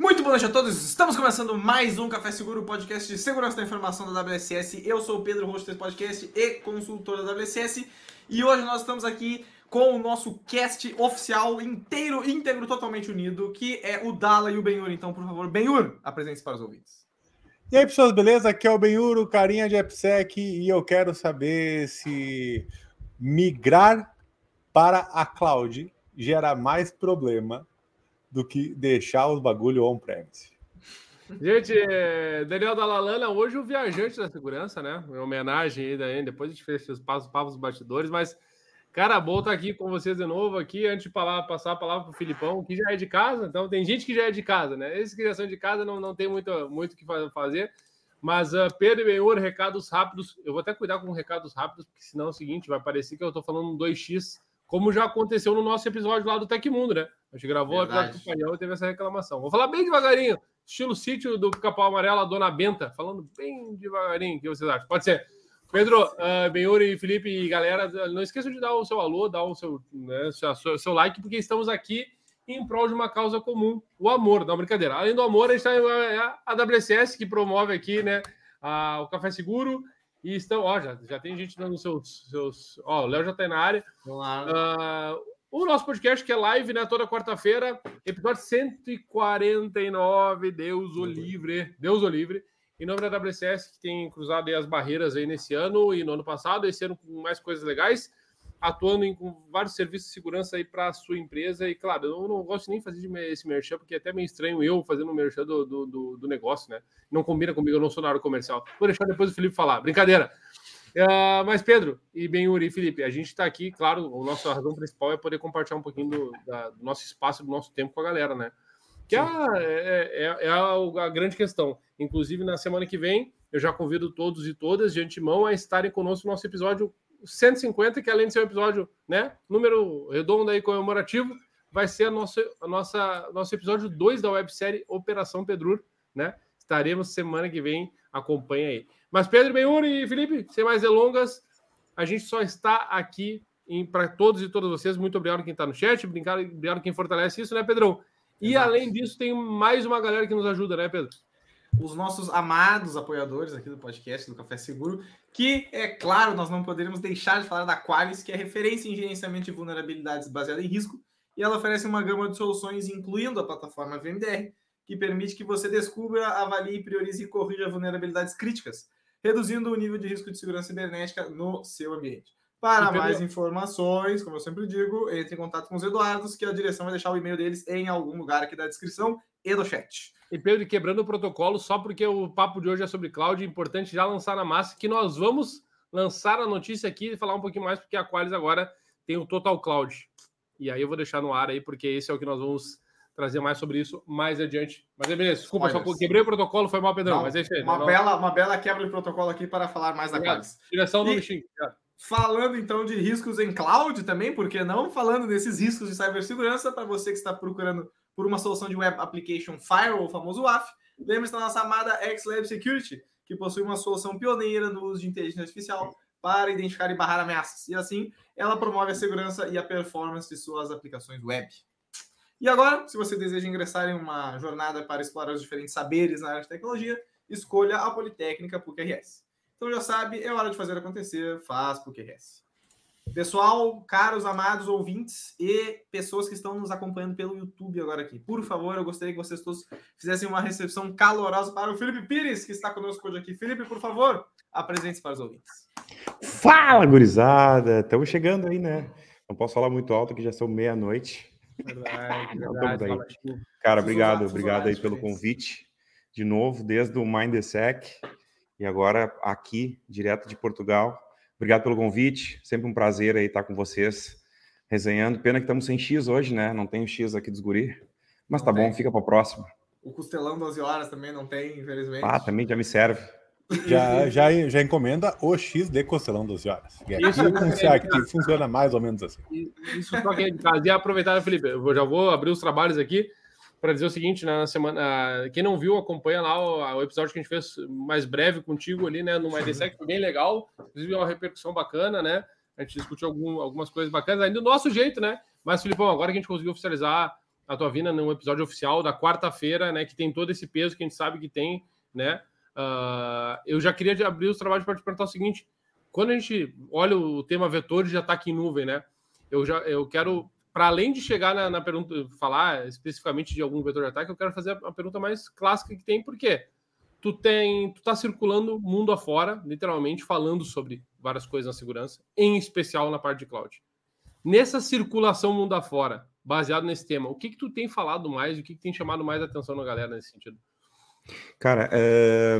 Muito boa noite a todos. Estamos começando mais um Café Seguro, podcast de segurança da informação da WSS. Eu sou o Pedro, host desse podcast e consultor da WSS. E hoje nós estamos aqui com o nosso cast oficial inteiro, íntegro, totalmente unido, que é o Dala e o Benhur. Então, por favor, Benhur, apresente-se para os ouvintes. E aí, pessoas, beleza? Aqui é o Benhur, o carinha de AppSec, e eu quero saber se migrar para a cloud gera mais problema do que deixar os bagulho on-premise. Gente, é, Daniel Dalalana, hoje o viajante da segurança, né? Em homenagem aí, daí, depois a gente fez os passos, papos bastidores, mas, cara, bom estar aqui com vocês de novo aqui, antes de passar a palavra para o Filipão, que já é de casa, então tem gente que já é de casa, né? Esses que já são de casa não, não tem muito o muito que fazer, mas uh, Pedro e Benhor, recados rápidos, eu vou até cuidar com recados rápidos, porque senão é o seguinte, vai parecer que eu estou falando um 2x, como já aconteceu no nosso episódio lá do Tecmundo, né? A gente gravou o episódio com o Painel e teve essa reclamação. Vou falar bem devagarinho, estilo sítio do Capão Amarelo, a Dona Benta, falando bem devagarinho, o que vocês acham? Pode ser. Pedro, uh, Benhuri, Felipe e galera, não esqueçam de dar o seu alô, dar o seu, né, seu, seu like, porque estamos aqui em prol de uma causa comum, o amor, não brincadeira. Além do amor, a gente está é a WCS que promove aqui, né, a, o Café Seguro e estão, ó, já, já tem gente dando seus. seus ó, o Léo já tá na área. Uh, o nosso podcast, que é live, né? Toda quarta-feira, episódio 149, Deus o livre. Deus o livre. Em nome da WCS, que tem cruzado aí as barreiras aí nesse ano e no ano passado, esse ano com mais coisas legais atuando em vários serviços de segurança aí para a sua empresa. E, claro, eu não gosto nem de fazer esse merchan, porque é até meio estranho eu fazendo o merchan do, do, do, negócio, né? Não combina comigo, eu não sou na área comercial. Vou deixar depois o Felipe falar. Brincadeira. Uh, mas, Pedro, e Benhuri e Felipe, a gente está aqui, claro, a nossa razão principal é poder compartilhar um pouquinho do, da, do nosso espaço, do nosso tempo com a galera, né? Que é, é, é, é a, a grande questão. Inclusive, na semana que vem, eu já convido todos e todas de antemão a estarem conosco no nosso episódio 150, que além de ser um episódio, né, número redondo aí comemorativo, vai ser a nossa, a nossa nosso episódio 2 da websérie Operação Pedrur, né? Estaremos semana que vem, acompanha aí. Mas Pedro Benhuri e Felipe, sem mais delongas, a gente só está aqui para todos e todas vocês. Muito obrigado quem está no chat, obrigado quem fortalece isso, né, Pedrão? E além disso, tem mais uma galera que nos ajuda, né, Pedro? Os nossos amados apoiadores aqui do podcast do Café Seguro, que, é claro, nós não poderíamos deixar de falar da Qualis, que é referência em gerenciamento de vulnerabilidades baseada em risco, e ela oferece uma gama de soluções, incluindo a plataforma VMDR, que permite que você descubra, avalie, priorize e corrija vulnerabilidades críticas, reduzindo o nível de risco de segurança cibernética no seu ambiente. Para mais informações, como eu sempre digo, entre em contato com os Eduardos, que a direção vai deixar o e-mail deles em algum lugar aqui da descrição e do chat. E Pedro, quebrando o protocolo, só porque o papo de hoje é sobre cloud, é importante já lançar na massa que nós vamos lançar a notícia aqui e falar um pouquinho mais, porque a Qualis agora tem o Total Cloud. E aí eu vou deixar no ar aí, porque esse é o que nós vamos trazer mais sobre isso mais adiante. Mas é beleza, desculpa, só quebrei o protocolo, foi mal, Pedrão, não, mas é isso aí. Uma, não, bela, uma bela quebra de protocolo aqui para falar mais da Qualis. Direção do bichinho. Falando então de riscos em cloud também, porque não falando desses riscos de cibersegurança, para você que está procurando por uma solução de Web Application Firewall, o famoso WAF. Lembre-se da nossa amada XLab Security, que possui uma solução pioneira no uso de inteligência artificial para identificar e barrar ameaças. E assim, ela promove a segurança e a performance de suas aplicações web. E agora, se você deseja ingressar em uma jornada para explorar os diferentes saberes na área de tecnologia, escolha a Politécnica PUC-RS. Então já sabe, é hora de fazer acontecer, faz PUC-RS. Pessoal, caros, amados ouvintes e pessoas que estão nos acompanhando pelo YouTube agora aqui, por favor, eu gostaria que vocês todos fizessem uma recepção calorosa para o Felipe Pires, que está conosco hoje aqui. Felipe, por favor, apresente-se para os ouvintes. Fala, gurizada! Estamos chegando aí, né? Não posso falar muito alto, que já são meia-noite. Verdade, verdade. Cara, obrigado, obrigado aí pelo convite. De novo, desde o Mindsec e agora aqui, direto de Portugal Obrigado pelo convite, sempre um prazer aí estar com vocês, resenhando. Pena que estamos sem X hoje, né? Não tem o X aqui dos guri, mas não tá tem. bom, fica para o próximo. O costelão 12 horas também não tem, infelizmente. Ah, também já me serve. Já, já, já encomenda o X de costelão 12 horas. Isso, é, aqui funciona mais ou menos assim. Isso só quem é de casa. E aproveitar, Felipe, eu já vou abrir os trabalhos aqui para dizer o seguinte, né, na semana, quem não viu, acompanha lá o, o, episódio que a gente fez mais breve contigo ali, né, no MyDSec, foi bem legal, inclusive uma repercussão bacana, né, a gente discutiu algum, algumas coisas bacanas, ainda do nosso jeito, né, mas, Filipão, agora que a gente conseguiu oficializar a tua vinda num episódio oficial da quarta-feira, né? Que tem todo esse peso que a gente sabe que tem, né? Uh, eu já queria abrir os trabalhos para te perguntar o seguinte: quando a gente olha o tema vetores de ataque em nuvem, né? Eu já eu quero, para além de chegar na, na, pergunta, falar especificamente de algum vetor de ataque, eu quero fazer a, a pergunta mais clássica que tem, por quê? Tu tem, tu tá circulando mundo afora, literalmente, falando sobre várias coisas na segurança, em especial na parte de cloud. Nessa circulação mundo afora, baseado nesse tema, o que que tu tem falado mais, o que que tem chamado mais atenção na galera nesse sentido? Cara, é,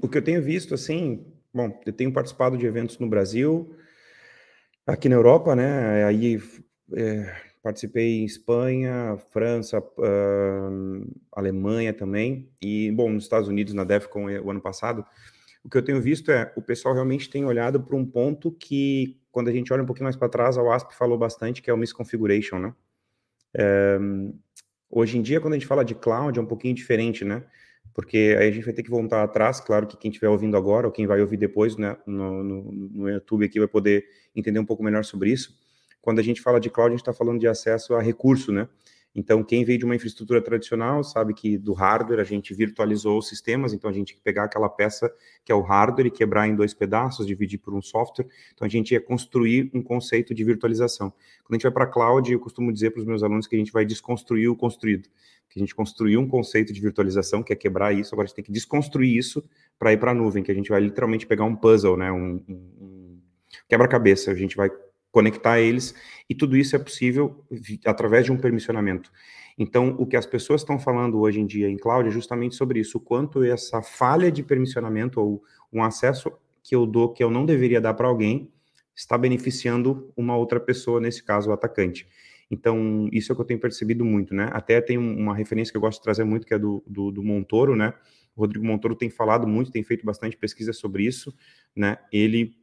o que eu tenho visto, assim, bom, eu tenho participado de eventos no Brasil, aqui na Europa, né, aí é, participei em Espanha, França, uh, Alemanha também, e, bom, nos Estados Unidos, na DEFCON, o ano passado, o que eu tenho visto é, o pessoal realmente tem olhado para um ponto que, quando a gente olha um pouquinho mais para trás, a WASP falou bastante, que é o misconfiguration, né, é, hoje em dia, quando a gente fala de cloud, é um pouquinho diferente, né? Porque aí a gente vai ter que voltar atrás, claro que quem estiver ouvindo agora, ou quem vai ouvir depois né, no, no, no YouTube aqui vai poder entender um pouco melhor sobre isso. Quando a gente fala de cloud, a gente está falando de acesso a recurso, né? Então, quem veio de uma infraestrutura tradicional sabe que do hardware a gente virtualizou os sistemas, então a gente tinha que pegar aquela peça que é o hardware e quebrar em dois pedaços, dividir por um software. Então a gente ia construir um conceito de virtualização. Quando a gente vai para a cloud, eu costumo dizer para os meus alunos que a gente vai desconstruir o construído. Que a gente construiu um conceito de virtualização, que é quebrar isso, agora a gente tem que desconstruir isso para ir para a nuvem, que a gente vai literalmente pegar um puzzle, né? um, um, um quebra-cabeça. A gente vai conectar eles, e tudo isso é possível através de um permissionamento. Então, o que as pessoas estão falando hoje em dia em cloud é justamente sobre isso, o quanto essa falha de permissionamento ou um acesso que eu dou que eu não deveria dar para alguém está beneficiando uma outra pessoa, nesse caso o atacante. Então, isso é o que eu tenho percebido muito, né? Até tem uma referência que eu gosto de trazer muito, que é do, do, do Montoro, né? O Rodrigo Montoro tem falado muito, tem feito bastante pesquisa sobre isso, né? Ele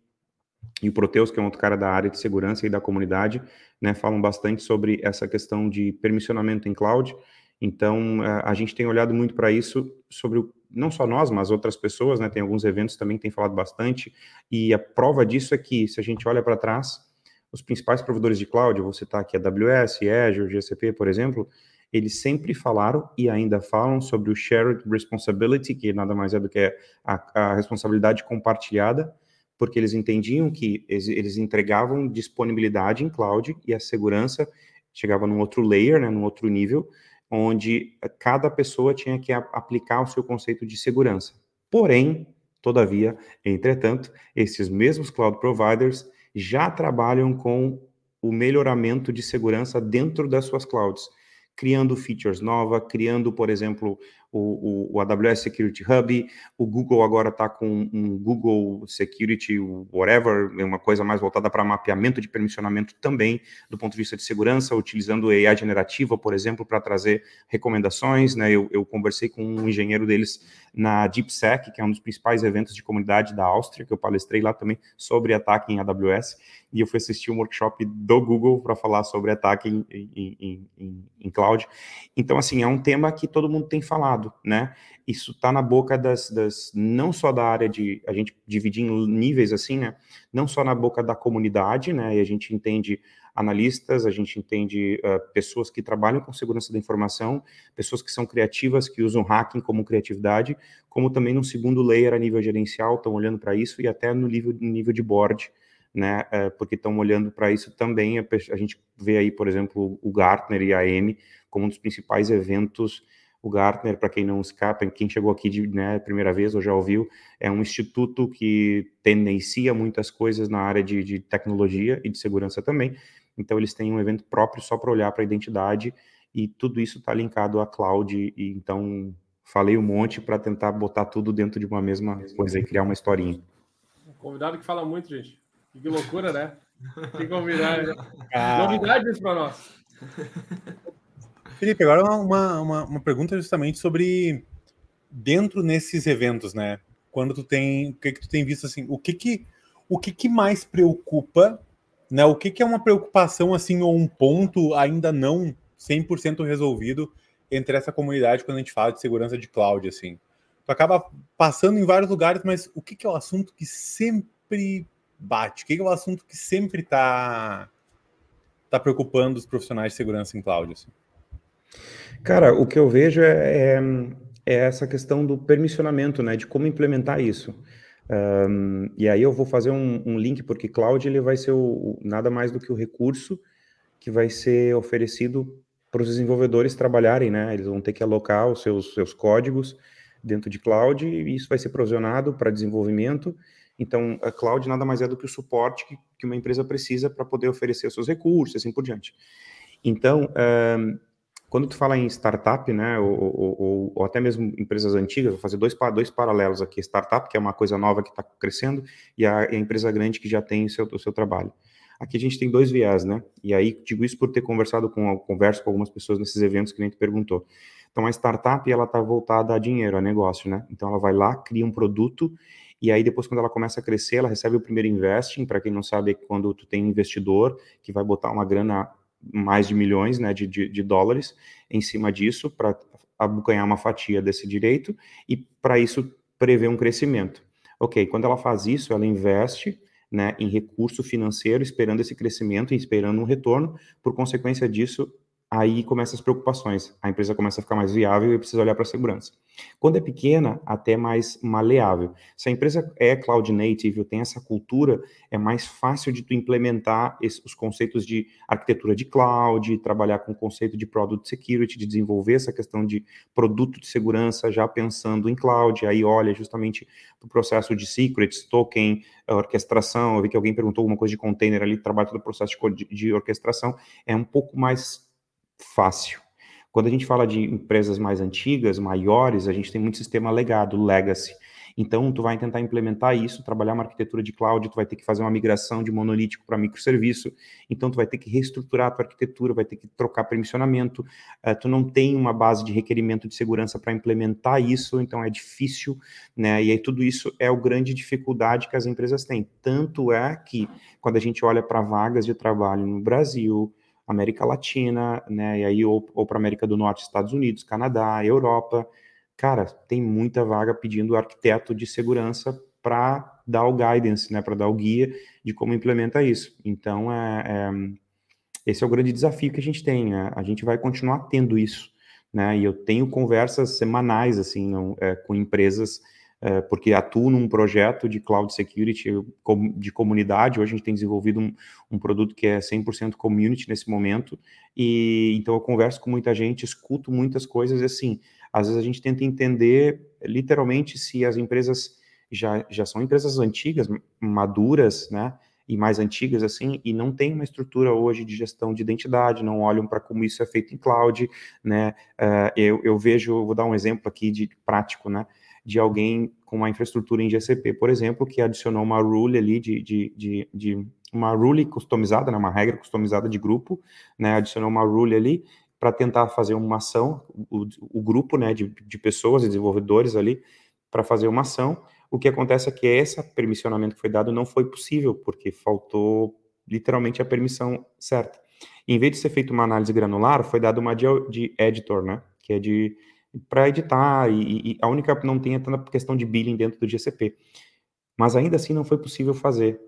e o Proteus, que é um outro cara da área de segurança e da comunidade, né, falam bastante sobre essa questão de permissionamento em cloud. Então, eh, a gente tem olhado muito para isso, sobre o, não só nós, mas outras pessoas, né, tem alguns eventos também que têm falado bastante, e a prova disso é que, se a gente olha para trás, os principais provedores de cloud, vou citar aqui AWS, Azure, GCP, por exemplo, eles sempre falaram e ainda falam sobre o shared responsibility, que nada mais é do que a, a responsabilidade compartilhada, porque eles entendiam que eles entregavam disponibilidade em cloud e a segurança chegava num outro layer, né, num outro nível, onde cada pessoa tinha que aplicar o seu conceito de segurança. Porém, todavia, entretanto, esses mesmos cloud providers já trabalham com o melhoramento de segurança dentro das suas clouds, criando features novas, criando, por exemplo, o, o, o AWS Security Hub, o Google agora está com um Google Security whatever, uma coisa mais voltada para mapeamento de permissionamento também, do ponto de vista de segurança, utilizando AI generativa, por exemplo, para trazer recomendações, né? Eu, eu conversei com um engenheiro deles na DeepSec, que é um dos principais eventos de comunidade da Áustria, que eu palestrei lá também sobre ataque em AWS, e eu fui assistir um workshop do Google para falar sobre ataque em, em, em, em, cloud. Então, assim, é um tema que todo mundo tem falado, né? Isso está na boca das, das, não só da área de, a gente dividir em níveis assim, né? Não só na boca da comunidade, né? E a gente entende analistas, a gente entende uh, pessoas que trabalham com segurança da informação, pessoas que são criativas, que usam hacking como criatividade, como também no segundo layer a nível gerencial, estão olhando para isso, e até no nível, nível de board, né, uh, porque estão olhando para isso também, a, a, gente vê aí, por exemplo, o Gartner e a AM como um dos principais eventos o Gartner, para quem não escapa, quem chegou aqui de né, primeira vez ou já ouviu, é um instituto que tendencia muitas coisas na área de, de tecnologia e de segurança também. Então, eles têm um evento próprio só para olhar para a identidade e tudo isso está linkado à cloud. E, então, falei um monte para tentar botar tudo dentro de uma mesma coisa e criar uma historinha. Convidado que fala muito, gente. Que loucura, né? Que convidado. Ah. Novidades para nós. Felipe, agora uma, uma, uma pergunta justamente sobre dentro nesses eventos, né? Quando tu tem, o que que tu tem visto assim, o que que o que que mais preocupa né? O que, que é uma preocupação assim ou um ponto ainda não 100% resolvido entre essa comunidade quando a gente fala de segurança de cloud assim? Tu acaba passando em vários lugares, mas o que, que é o assunto que sempre bate? O que, que é o assunto que sempre está tá preocupando os profissionais de segurança em cloud assim? Cara, o que eu vejo é, é, é essa questão do permissionamento, né? De como implementar isso. Um, e aí eu vou fazer um, um, link, porque cloud ele vai ser o, o, nada mais do que o recurso que vai ser oferecido para os desenvolvedores trabalharem, né? Eles vão ter que alocar os seus, seus códigos dentro de cloud e isso vai ser provisionado para desenvolvimento. Então, a cloud nada mais é do que o suporte que, que uma empresa precisa para poder oferecer os seus recursos, assim por diante. Então, um, quando tu fala em startup, né, ou, ou, ou, até mesmo empresas antigas, vou fazer dois, dois paralelos aqui, startup, que é uma coisa nova que está crescendo, e a, e a, empresa grande que já tem o seu, o seu trabalho. Aqui a gente tem dois viés, né, e aí digo isso por ter conversado com, converso com algumas pessoas nesses eventos que nem tu perguntou. Então, a startup, ela está voltada a dinheiro, a negócio, né, então ela vai lá, cria um produto, e aí depois quando ela começa a crescer, ela recebe o primeiro investing, para quem não sabe, é quando tu tem um investidor que vai botar uma grana mais de milhões né, de, de, de dólares em cima disso para abocanhar uma fatia desse direito e para isso prever um crescimento. Ok, quando ela faz isso, ela investe né, em recurso financeiro, esperando esse crescimento e esperando um retorno. Por consequência disso, aí começam as preocupações. A empresa começa a ficar mais viável e precisa olhar para a segurança. Quando é pequena, até mais maleável. Se a empresa é cloud native, tem essa cultura, é mais fácil de tu implementar esse, os conceitos de arquitetura de cloud, trabalhar com o conceito de product security, de desenvolver essa questão de produto de segurança já pensando em cloud. Aí olha justamente o processo de secrets, token, orquestração. Eu vi que alguém perguntou alguma coisa de container ali, trabalha todo o processo de, de orquestração. É um pouco mais fácil. Quando a gente fala de empresas mais antigas, maiores, a gente tem muito sistema legado, legacy. Então, tu vai tentar implementar isso, trabalhar uma arquitetura de cloud, tu vai ter que fazer uma migração de monolítico para microserviço, então tu vai ter que reestruturar a tua arquitetura, vai ter que trocar permissionamento, uh, tu não tem uma base de requerimento de segurança para implementar isso, então é difícil, né? E aí tudo isso é o grande dificuldade que as empresas têm. Tanto é que quando a gente olha para vagas de trabalho no Brasil, América Latina, né? E aí, ou, ou para América do Norte, Estados Unidos, Canadá, Europa. Cara, tem muita vaga pedindo arquiteto de segurança para dar o guidance, né? Para dar o guia de como implementa isso. Então, é, é, esse é o grande desafio que a gente tem. Né? A gente vai continuar tendo isso, né? E eu tenho conversas semanais, assim, não, é, com empresas porque atuo num projeto de cloud security de comunidade. Hoje a gente tem desenvolvido um, um produto que é 100% community nesse momento, e então eu converso com muita gente, escuto muitas coisas, e assim, às vezes a gente tenta entender literalmente se as empresas já, já são empresas antigas, maduras, né? e mais antigas assim, e não tem uma estrutura hoje de gestão de identidade, não olham para como isso é feito em cloud, né? Uh, eu, eu vejo, vou dar um exemplo aqui de prático, né? De alguém com uma infraestrutura em GCP, por exemplo, que adicionou uma rule ali de, de, de, de uma rule customizada, né, uma regra customizada de grupo, né, adicionou uma rule ali para tentar fazer uma ação, o, o grupo né, de, de pessoas, desenvolvedores ali, para fazer uma ação. O que acontece é que esse permissionamento que foi dado não foi possível, porque faltou literalmente a permissão certa. Em vez de ser feita uma análise granular, foi dada uma de, de editor, né, que é de para editar, e, e, a única não tem é tanta questão de billing dentro do GCP. Mas ainda assim não foi possível fazer.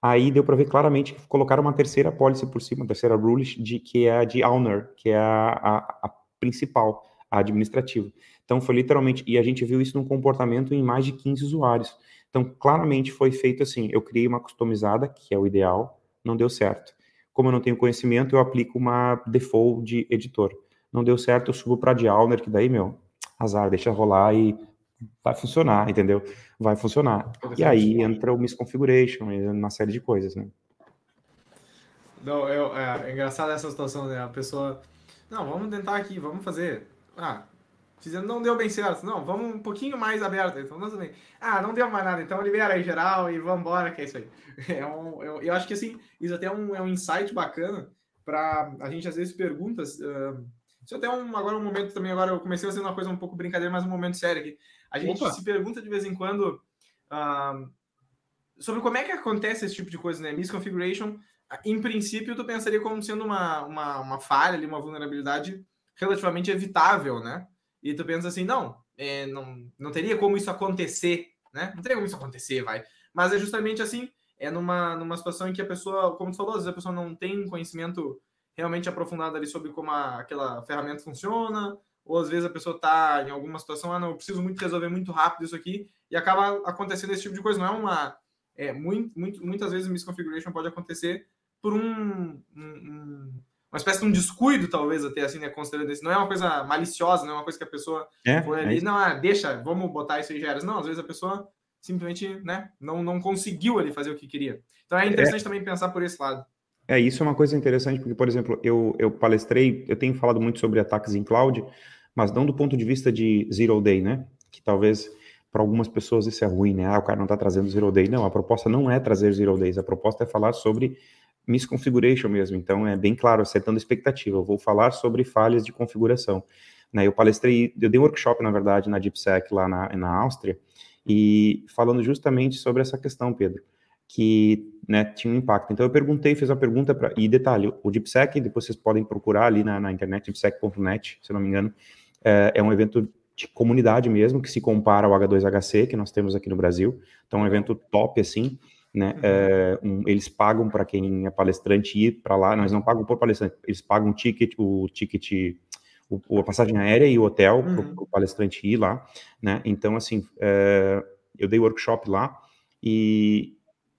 Aí deu para ver claramente que colocaram uma terceira policy por cima, uma terceira rule, de, que é a de owner, que é a, a, a principal, a administrativa. Então foi literalmente, e a gente viu isso num comportamento em mais de 15 usuários. Então claramente foi feito assim, eu criei uma customizada, que é o ideal, não deu certo. Como eu não tenho conhecimento, eu aplico uma default de editor não deu certo, eu subo para de Alner, que daí, meu, azar, deixa rolar e vai funcionar, entendeu? Vai funcionar. E aí entra o misconfiguration, uma série de coisas, né? Não, eu, é, é engraçado essa situação, né? A pessoa, não, vamos tentar aqui, vamos fazer. Ah, fizendo, não deu bem certo. Não, vamos um pouquinho mais aberto. Então, também. Ah, não deu mais nada, então libera aí geral e vamos embora, que é isso aí. É um, eu, eu acho que assim, isso até é um, é um insight bacana para a gente às vezes pergunta. Uh, isso é até um, agora um momento também, agora eu comecei a fazer uma coisa um pouco brincadeira, mas um momento sério aqui. A gente Opa. se pergunta de vez em quando uh, sobre como é que acontece esse tipo de coisa, né? Misconfiguration, em princípio, tu pensaria como sendo uma, uma, uma falha, uma vulnerabilidade relativamente evitável, né? E tu pensa assim, não, é, não, não teria como isso acontecer, né? Não teria como isso acontecer, vai. Mas é justamente assim, é numa, numa situação em que a pessoa, como tu falou, às vezes a pessoa não tem conhecimento realmente aprofundado ali sobre como a, aquela ferramenta funciona, ou às vezes a pessoa está em alguma situação, ah, não, eu preciso muito resolver muito rápido isso aqui, e acaba acontecendo esse tipo de coisa. Não é uma. É, muito, muito, muitas vezes misconfiguration pode acontecer por um, um, um, uma espécie de um descuido, talvez, até assim, né? Considerando isso. Não é uma coisa maliciosa, não é uma coisa que a pessoa é, foi ali, é não, ah, deixa, vamos botar isso aí já era. Não, às vezes a pessoa simplesmente né, não, não conseguiu ali fazer o que queria. Então é interessante é. também pensar por esse lado. É, isso é uma coisa interessante, porque, por exemplo, eu, eu palestrei, eu tenho falado muito sobre ataques em cloud, mas não do ponto de vista de zero day, né? Que talvez para algumas pessoas isso é ruim, né? Ah, o cara não está trazendo zero day. Não, a proposta não é trazer zero days, a proposta é falar sobre misconfiguration mesmo. Então é bem claro, acertando expectativa. Eu vou falar sobre falhas de configuração. Né, eu palestrei, eu dei um workshop, na verdade, na DeepSec lá na, na Áustria, e falando justamente sobre essa questão, Pedro, que né, tinha um impacto. Então eu perguntei, fiz a pergunta para. E detalhe, o DeepSec, depois vocês podem procurar ali na, na internet, deepsec.net, se não me engano, é, é, um evento de comunidade mesmo, que se compara ao H2HC, que nós temos aqui no Brasil. Então, é um evento top, assim. Né? Uhum. É, um, eles pagam para quem é palestrante ir para lá, nós não pagam por palestrante, eles pagam o ticket, o ticket, o, a passagem aérea e o hotel uhum. para o palestrante ir lá, né? Então, assim, é, eu dei workshop lá e,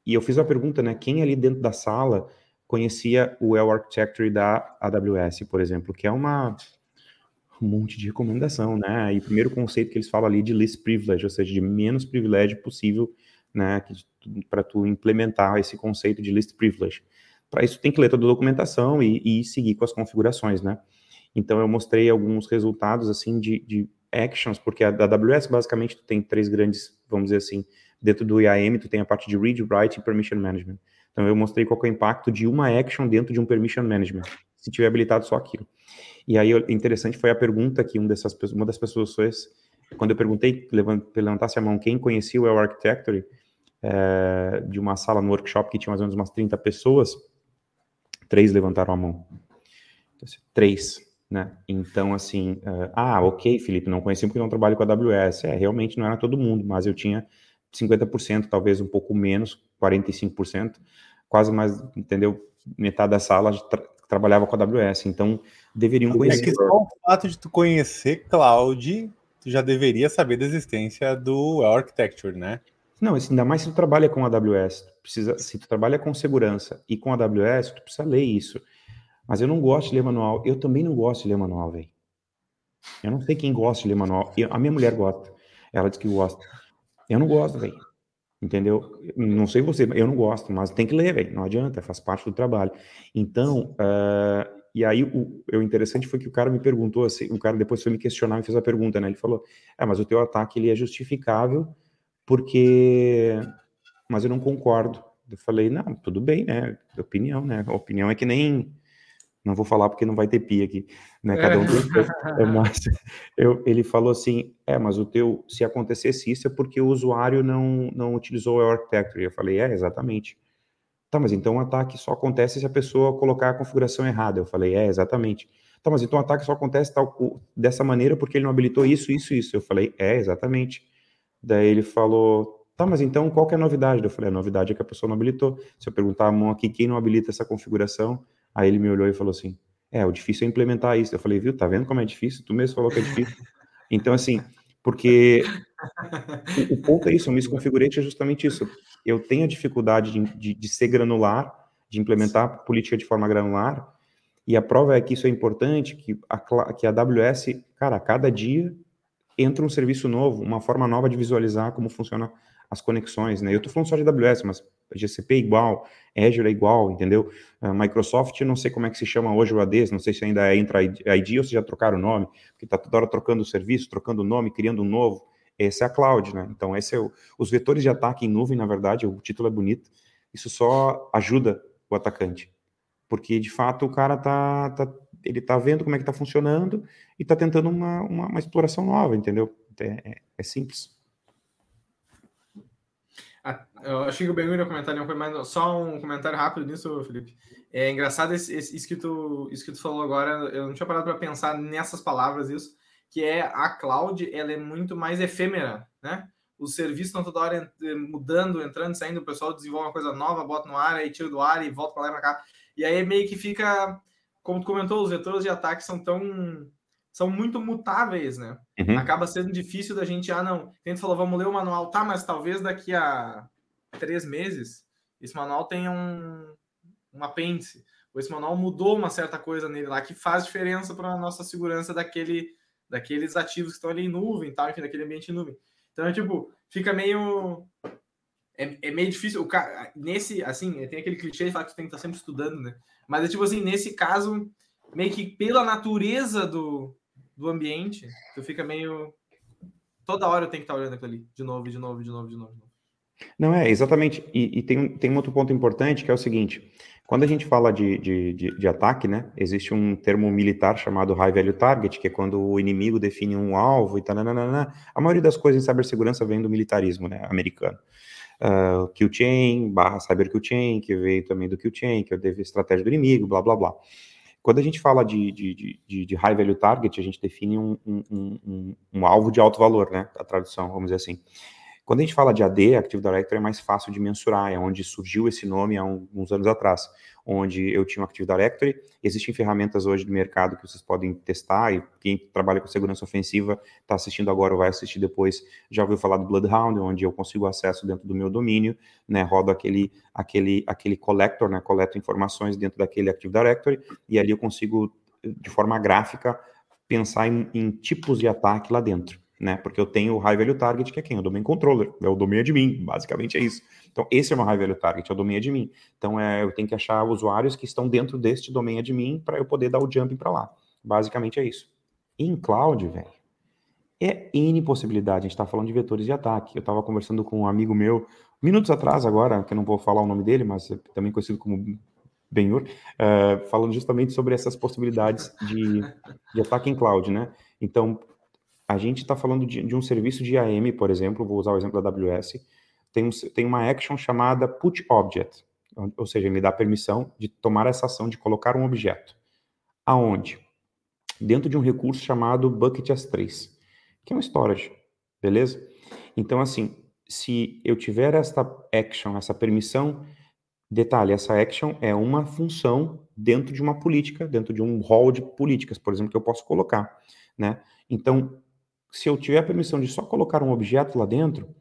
e eu fiz uma pergunta, né? Quem ali dentro da sala conhecia o El Architecture da AWS, por exemplo, que é uma um monte de recomendação, né? E o primeiro conceito que eles falam ali de least privilege, ou seja, de menos privilégio possível, né? Para tu implementar esse conceito de least privilege. Para isso tem que ler toda a documentação e, e, seguir com as configurações, né? Então eu mostrei alguns resultados assim de, de actions, porque a da AWS basicamente tu tem três grandes, vamos dizer assim, dentro do IAM tu tem a parte de read, write e permission management. Então eu mostrei qual é o impacto de uma action dentro de um permission management, se tiver habilitado só aquilo. E aí, interessante foi a pergunta que um dessas, uma das pessoas fez, quando eu perguntei, levantasse a mão, quem conhecia o El Architecture, é, de uma sala no workshop que tinha mais ou menos umas 30 pessoas, três levantaram a mão. Então, assim, três, né? Então, assim, uh, ah, ok, Felipe, não conheci porque não trabalho com a AWS. É, realmente não era todo mundo, mas eu tinha 50%, talvez um pouco menos, 45%, quase mais, entendeu? Metade da sala tra trabalhava com a AWS. Então, deveriam conhecer. É que só o fato de tu conhecer cloud, tu já deveria saber da existência do Architecture, né? Não, ainda mais se tu trabalha com a AWS. Tu precisa, se tu trabalha com segurança e com a AWS, tu precisa ler isso. Mas eu não gosto de ler manual. Eu também não gosto de ler manual, velho. Eu não sei quem gosta de ler manual. Eu, a minha mulher gosta. Ela diz que gosta. Eu não gosto, velho. Entendeu? Não sei você, eu não gosto, mas tem que ler, velho. Não adianta, faz parte do trabalho. Então, uh, e aí, o, o interessante foi que o cara me perguntou, assim, o cara depois foi me questionar e fez a pergunta, né? Ele falou, é, mas o teu ataque, ele é justificável porque... Mas eu não concordo. Eu falei, não, tudo bem, né? Opinião, né? A opinião é que nem... Não vou falar porque não vai ter pia aqui, né? Cada um tem... é, mas eu, ele falou assim, é, mas o teu... Se acontecesse isso é porque o usuário não, não utilizou o Architecture. Eu falei, é, exatamente. Tá, mas então o ataque só acontece se a pessoa colocar a configuração errada. Eu falei, é, exatamente. Tá, mas então o ataque só acontece tal, dessa maneira porque ele não habilitou isso, isso, isso. Eu falei, é, exatamente. Daí ele falou, tá, mas então qual que é a novidade? Eu falei, a novidade é que a pessoa não habilitou. Se eu perguntar a mão aqui, quem não habilita essa configuração? Aí ele me olhou e falou assim, é, o difícil é implementar isso. Eu falei, viu, tá vendo como é difícil? Tu mesmo falou que é difícil. Então, assim, porque o, ponto é isso, o misconfigurate é justamente isso. Eu tenho a dificuldade de, de, de ser granular, de implementar política de forma granular, e a prova é que isso é importante, que a, que a AWS, cara, a cada dia entra um serviço novo, uma forma nova de visualizar como funciona as conexões, né? Eu tô falando só de AWS, mas GCP é igual, Azure é igual, entendeu? A Microsoft, não sei como é que se chama hoje o ADs, não sei se ainda é Intra ID ou se já trocaram o nome, porque está toda hora trocando o serviço, trocando o nome, criando um novo. Essa é a cloud, né? Então, esse é o, os vetores de ataque em nuvem, na verdade, o título é bonito, isso só ajuda o atacante. Porque, de fato, o cara tá, tá ele tá vendo como é que tá funcionando e tá tentando uma, uma, uma exploração nova, entendeu? É, é, é simples. Eu achei que o Ben ia não foi mais só um comentário rápido nisso, Felipe. É engraçado esse, esse, isso, que tu, isso que tu falou agora, eu não tinha parado para pensar nessas palavras isso, que é a cloud, ela é muito mais efêmera, né? Os serviços estão toda hora mudando, entrando, saindo, o pessoal desenvolve uma coisa nova, bota no ar, aí tira do ar e volta para lá e para cá. E aí meio que fica como tu comentou, os vetores de ataque são tão são muito mutáveis, né? Uhum. Acaba sendo difícil da gente, ah, não. A gente falou, vamos ler o manual, tá, mas talvez daqui a três meses esse manual tenha um, um apêndice. Ou esse manual mudou uma certa coisa nele lá que faz diferença para a nossa segurança daquele, daqueles ativos que estão ali em nuvem, tal, enfim, daquele ambiente em nuvem. Então, é, tipo, fica meio. É, é meio difícil. O cara, nesse, assim, tem aquele clichê de falar que tu tem que estar sempre estudando, né? Mas é tipo assim, nesse caso, meio que pela natureza do, do ambiente, tu fica meio. Toda hora eu tenho que estar olhando aquilo ali, de novo, de novo, de novo, de novo. De novo. Não é, exatamente. E, e, tem, tem um outro ponto importante que é o seguinte: quando a gente fala de, de, de, de, ataque, né, existe um termo militar chamado High Value Target, que é quando o inimigo define um alvo e tal. A maioria das coisas em cibersegurança vem do militarismo né, americano. Uh, kill chain, barra cyber kill chain, que veio também do kill chain, que é a estratégia do inimigo, blá blá blá. Quando a gente fala de, de, de, de high value target, a gente define um, um, um, um, alvo de alto valor, né? A tradução, vamos dizer assim. Quando a gente fala de AD, Active Directory é mais fácil de mensurar, é onde surgiu esse nome há uns anos atrás, onde eu tinha um Active Directory. Existem ferramentas hoje do mercado que vocês podem testar, e quem trabalha com segurança ofensiva está assistindo agora ou vai assistir depois, já ouviu falar do Bloodhound, onde eu consigo acesso dentro do meu domínio, né, rodo aquele, aquele, aquele collector, né, coleto informações dentro daquele Active Directory, e ali eu consigo, de forma gráfica, pensar em, em tipos de ataque lá dentro né? Porque eu tenho o High Value Target, que é quem? O Domain Controller, é o domain admin, basicamente é isso. Então, esse é o meu High Value Target, é o domain admin. Então, é, eu tenho que achar usuários que estão dentro deste domain admin para eu poder dar o jumping para lá. Basicamente é isso. em cloud, velho, é N possibilidade. A gente está falando de vetores de ataque. Eu estava conversando com um amigo meu, minutos atrás agora, que eu não vou falar o nome dele, mas é também conhecido como Benhur, uh, falando justamente sobre essas possibilidades de, de ataque em cloud, né? Então, a gente está falando de, de, um serviço de AM, por exemplo, vou usar o exemplo da AWS, tem, um, tem uma action chamada put object, ou seja, me dá permissão de tomar essa ação de colocar um objeto. Aonde? Dentro de um recurso chamado bucket S3, que é um storage, beleza? Então, assim, se eu tiver esta action, essa permissão, detalhe, essa action é uma função dentro de uma política, dentro de um rol de políticas, por exemplo, que eu posso colocar, né? Então, se eu tiver a permissão de só colocar um objeto lá dentro,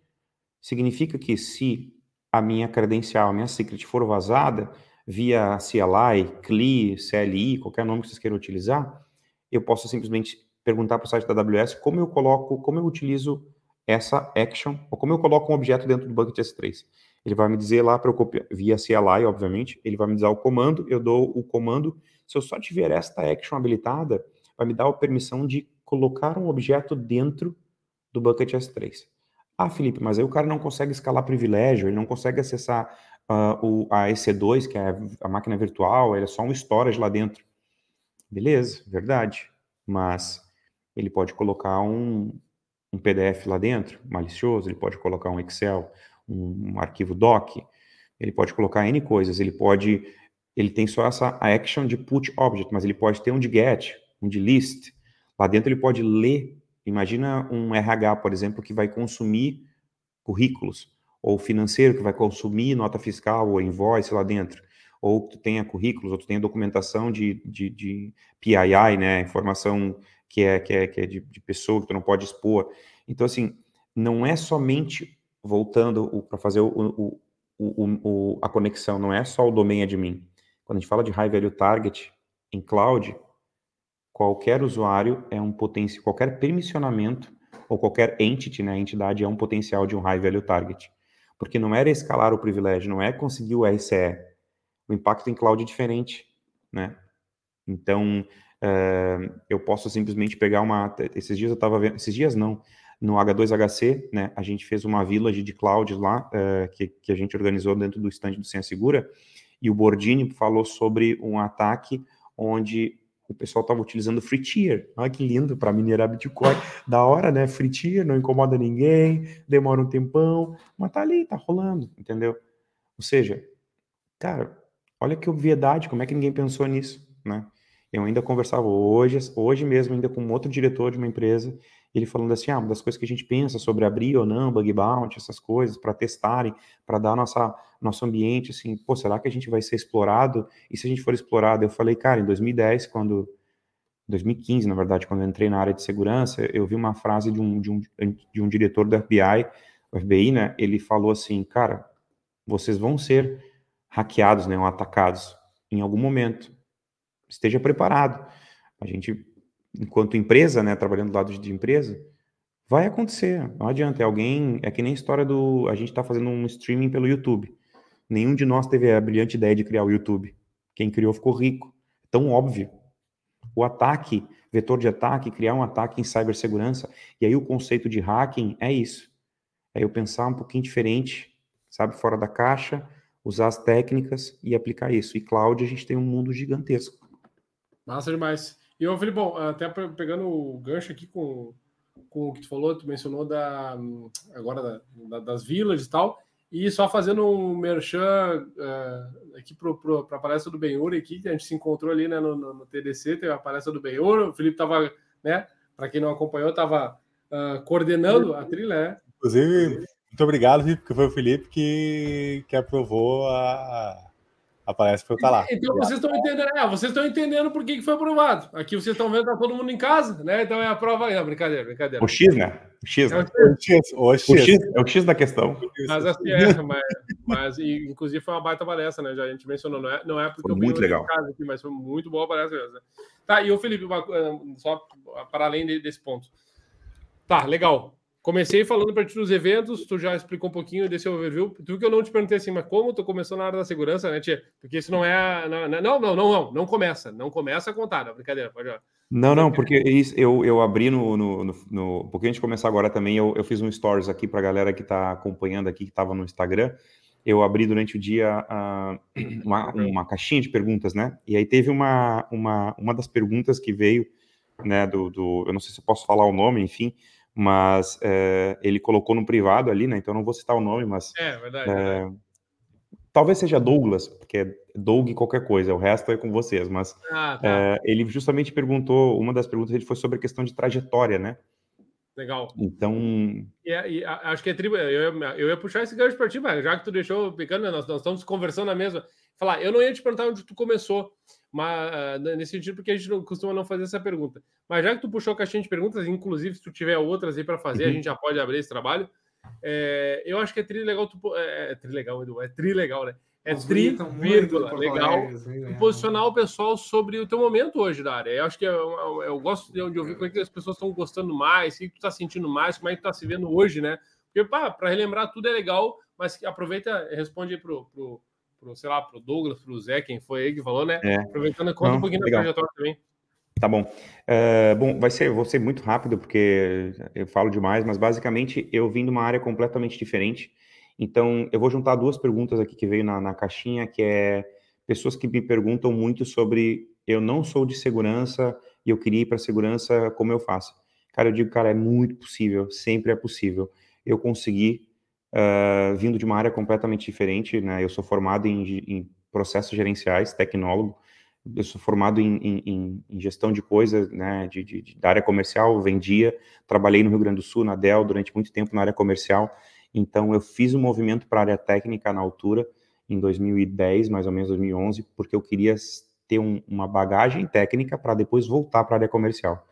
significa que se a minha credencial, a minha secret for vazada via CLI, CLI, CLI, qualquer nome que vocês queiram utilizar, eu posso simplesmente perguntar para o site da AWS como eu coloco, como eu utilizo essa action, ou como eu coloco um objeto dentro do bucket S3. Ele vai me dizer lá para eu copiar, via CLI, obviamente, ele vai me dar o comando, eu dou o comando, se eu só tiver esta action habilitada, vai me dar a permissão de colocar um objeto dentro do bucket S3. Ah, Felipe, mas aí o cara não consegue escalar privilégio, ele não consegue acessar uh, o, a EC2, que é a máquina virtual, ele é só um storage lá dentro. Beleza, verdade. Mas ele pode colocar um, um PDF lá dentro, malicioso, ele pode colocar um Excel, um, um arquivo doc, ele pode colocar N coisas, ele pode, ele tem só essa action de put object, mas ele pode ter um de get, um de list, Lá dentro ele pode ler, imagina um RH, por exemplo, que vai consumir currículos, ou financeiro que vai consumir nota fiscal ou invoice lá dentro, ou que tu tenha currículos, ou tu tenha documentação de, de, de PII, né, informação que é, que é, que é de, de pessoa que tu não pode expor. Então, assim, não é somente, voltando para fazer o, o, o, a conexão, não é só o domain admin. Quando a gente fala de high value target em cloud, qualquer usuário é um potencial, qualquer permissionamento ou qualquer entity, né, entidade é um potencial de um high value target. Porque não era escalar o privilégio, não é conseguir o RCE. O impacto em cloud é diferente, né? Então, uh, eu posso simplesmente pegar uma... Esses dias eu estava vendo... Esses dias não. No H2HC, né, a gente fez uma village de cloud lá, uh, que, que a gente organizou dentro do stand do Senha Segura, e o Bordini falou sobre um ataque onde o pessoal estava utilizando free tier. Olha que lindo para minerar Bitcoin. Da hora, né? Free tier, não incomoda ninguém, demora um tempão, mas tá ali, tá rolando, entendeu? Ou seja, cara, olha que obviedade, como é que ninguém pensou nisso, né? Eu ainda conversava hoje, hoje mesmo ainda com outro diretor de uma empresa, ele falando assim, ah, uma das coisas que a gente pensa sobre abrir ou não bug bounty, essas coisas, para testarem, para dar nossa, nosso ambiente, assim, pô, será que a gente vai ser explorado? E se a gente for explorado? Eu falei, cara, em 2010, quando 2015, na verdade, quando eu entrei na área de segurança, eu vi uma frase de um, de um, de um diretor do FBI, FBI, né, ele falou assim, cara, vocês vão ser hackeados, né, ou atacados em algum momento. Esteja preparado. A gente enquanto empresa, né, trabalhando do lado de empresa, vai acontecer. Não adianta. É alguém. É que nem a história do. A gente está fazendo um streaming pelo YouTube. Nenhum de nós teve a brilhante ideia de criar o YouTube. Quem criou ficou rico. Tão óbvio. O ataque, vetor de ataque, criar um ataque em cibersegurança. E aí o conceito de hacking é isso. É eu pensar um pouquinho diferente, sabe, fora da caixa, usar as técnicas e aplicar isso. E cloud, a gente tem um mundo gigantesco. Massa demais. E eu falei, bom, até pegando o gancho aqui com, com o que tu falou, tu mencionou da, agora da, da, das vilas e tal, e só fazendo um merchan uh, aqui para a palestra do Benhur aqui, que a gente se encontrou ali né, no, no, TDC, teve a palestra do Benhur, o Felipe estava, né, para quem não acompanhou, estava uh, coordenando a trilha, né? Inclusive, muito obrigado, Felipe, porque foi o Felipe que, que aprovou a, aparece para eu estar lá. Então vocês estão entendendo, é, vocês estão entendendo por que, que foi aprovado. Aqui vocês estão vendo tá todo mundo em casa, né? Então é a prova aí, não, brincadeira, brincadeira. O X, né? O X, né? É o X, o X. O X é o X da questão. Mas assim é, mas, mas e, inclusive foi uma baita palestra, né? Já a gente mencionou, não é, não é porque foi eu muito legal. casa aqui, mas foi muito boa a palestra. Né? Tá, e o Felipe, só para além desse ponto. Tá, legal. Comecei falando para ti dos eventos, tu já explicou um pouquinho desse overview. Tu que eu não te perguntei assim, mas como tu começou na área da segurança, né, Tia? Porque isso não é. Não, não, não, não, não, começa. Não começa a contar, não, brincadeira, pode ir. Não, não, porque eu, eu abri no, no, no, no. Pouquinho antes de começar agora também, eu, eu fiz um stories aqui para a galera que está acompanhando aqui, que estava no Instagram. Eu abri durante o dia uh, uma, uma caixinha de perguntas, né? E aí teve uma, uma, uma das perguntas que veio, né, do, do. Eu não sei se eu posso falar o nome, enfim mas é, ele colocou no privado ali, né? Então não vou citar o nome, mas. É, verdade. É, talvez seja Douglas, porque é Doug qualquer coisa, o resto é com vocês, mas ah, tá. é, ele justamente perguntou, uma das perguntas ele foi sobre a questão de trajetória, né? Legal. Então. E, e acho que é tribo. Eu, eu, ia puxar esse gancho para ti, mas já que tu deixou picando, né, nós, nós estamos conversando na mesma. Falar, eu não ia te perguntar onde tu começou, mas uh, nesse sentido, porque a gente não, costuma não fazer essa pergunta. Mas já que tu puxou a caixinha de perguntas, inclusive se tu tiver outras aí para fazer, uhum. a gente já pode abrir esse trabalho. É, eu acho que é tri legal, tu, é, é tri legal, Edu, é tri legal, né? É tri, vírgula, legal, né? posicionar o pessoal sobre o teu momento hoje da área. Eu acho que eu, eu, eu gosto de ouvir como é que as pessoas estão gostando mais, o que tu está sentindo mais, como é que tu tá se vendo hoje, né? Porque, pá, para relembrar tudo é legal, mas aproveita, responde aí pro, pro pro, sei lá, pro Douglas, pro Zé, quem foi aí que falou, né? É. Aproveitando, conta Não, um pouquinho legal. da trajetória também. Tá bom. Uh, bom, vai ser, vou ser muito rápido, porque eu falo demais, mas basicamente eu vim de uma área completamente diferente. Então, eu vou juntar duas perguntas aqui que veio na, na caixinha, que é pessoas que me perguntam muito sobre eu não sou de segurança e eu queria ir para segurança, como eu faço? Cara, eu digo, cara, é muito possível, sempre é possível. Eu consegui, uh, vindo de uma área completamente diferente, né? Eu sou formado em, em processos gerenciais, tecnólogo, eu sou formado em, em, em gestão de coisas, né, de, de, de, da área comercial, vendia, trabalhei no Rio Grande do Sul, na Dell, durante muito tempo na área comercial, então eu fiz um movimento para a área técnica na altura, em 2010, mais ou menos 2011, porque eu queria ter um, uma bagagem técnica para depois voltar para a área comercial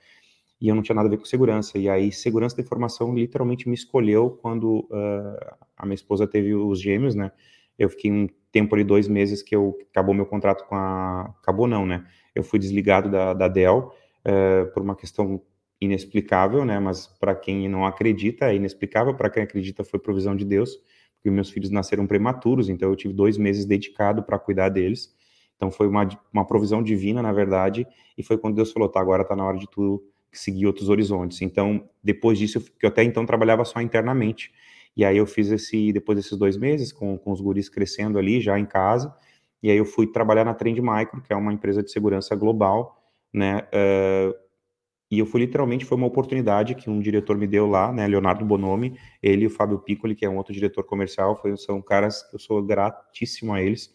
e eu não tinha nada a ver com segurança. E aí, segurança da informação literalmente me escolheu quando uh, a minha esposa teve os gêmeos, né? Eu fiquei um tempo ali, dois meses, que eu acabou meu contrato com a. Acabou não, né? Eu fui desligado da, da Dell uh, por uma questão inexplicável, né? Mas para quem não acredita, é inexplicável. Para quem acredita, foi provisão de Deus, porque meus filhos nasceram prematuros, então eu tive dois meses dedicado para cuidar deles. Então foi uma, uma provisão divina, na verdade, e foi quando Deus falou: tá, agora tá na hora de tu seguir outros horizontes. Então, depois disso, eu, eu até então trabalhava só internamente. E aí eu fiz esse, depois desses dois meses, com, com os guris crescendo ali, já em casa, e aí eu fui trabalhar na Trend Micro, que é uma empresa de segurança global, né, uh, e eu fui literalmente, foi uma oportunidade que um diretor me deu lá, né, Leonardo Bonomi, ele e o Fábio Piccoli, que é um outro diretor comercial, foi, são caras que eu sou gratíssimo a eles,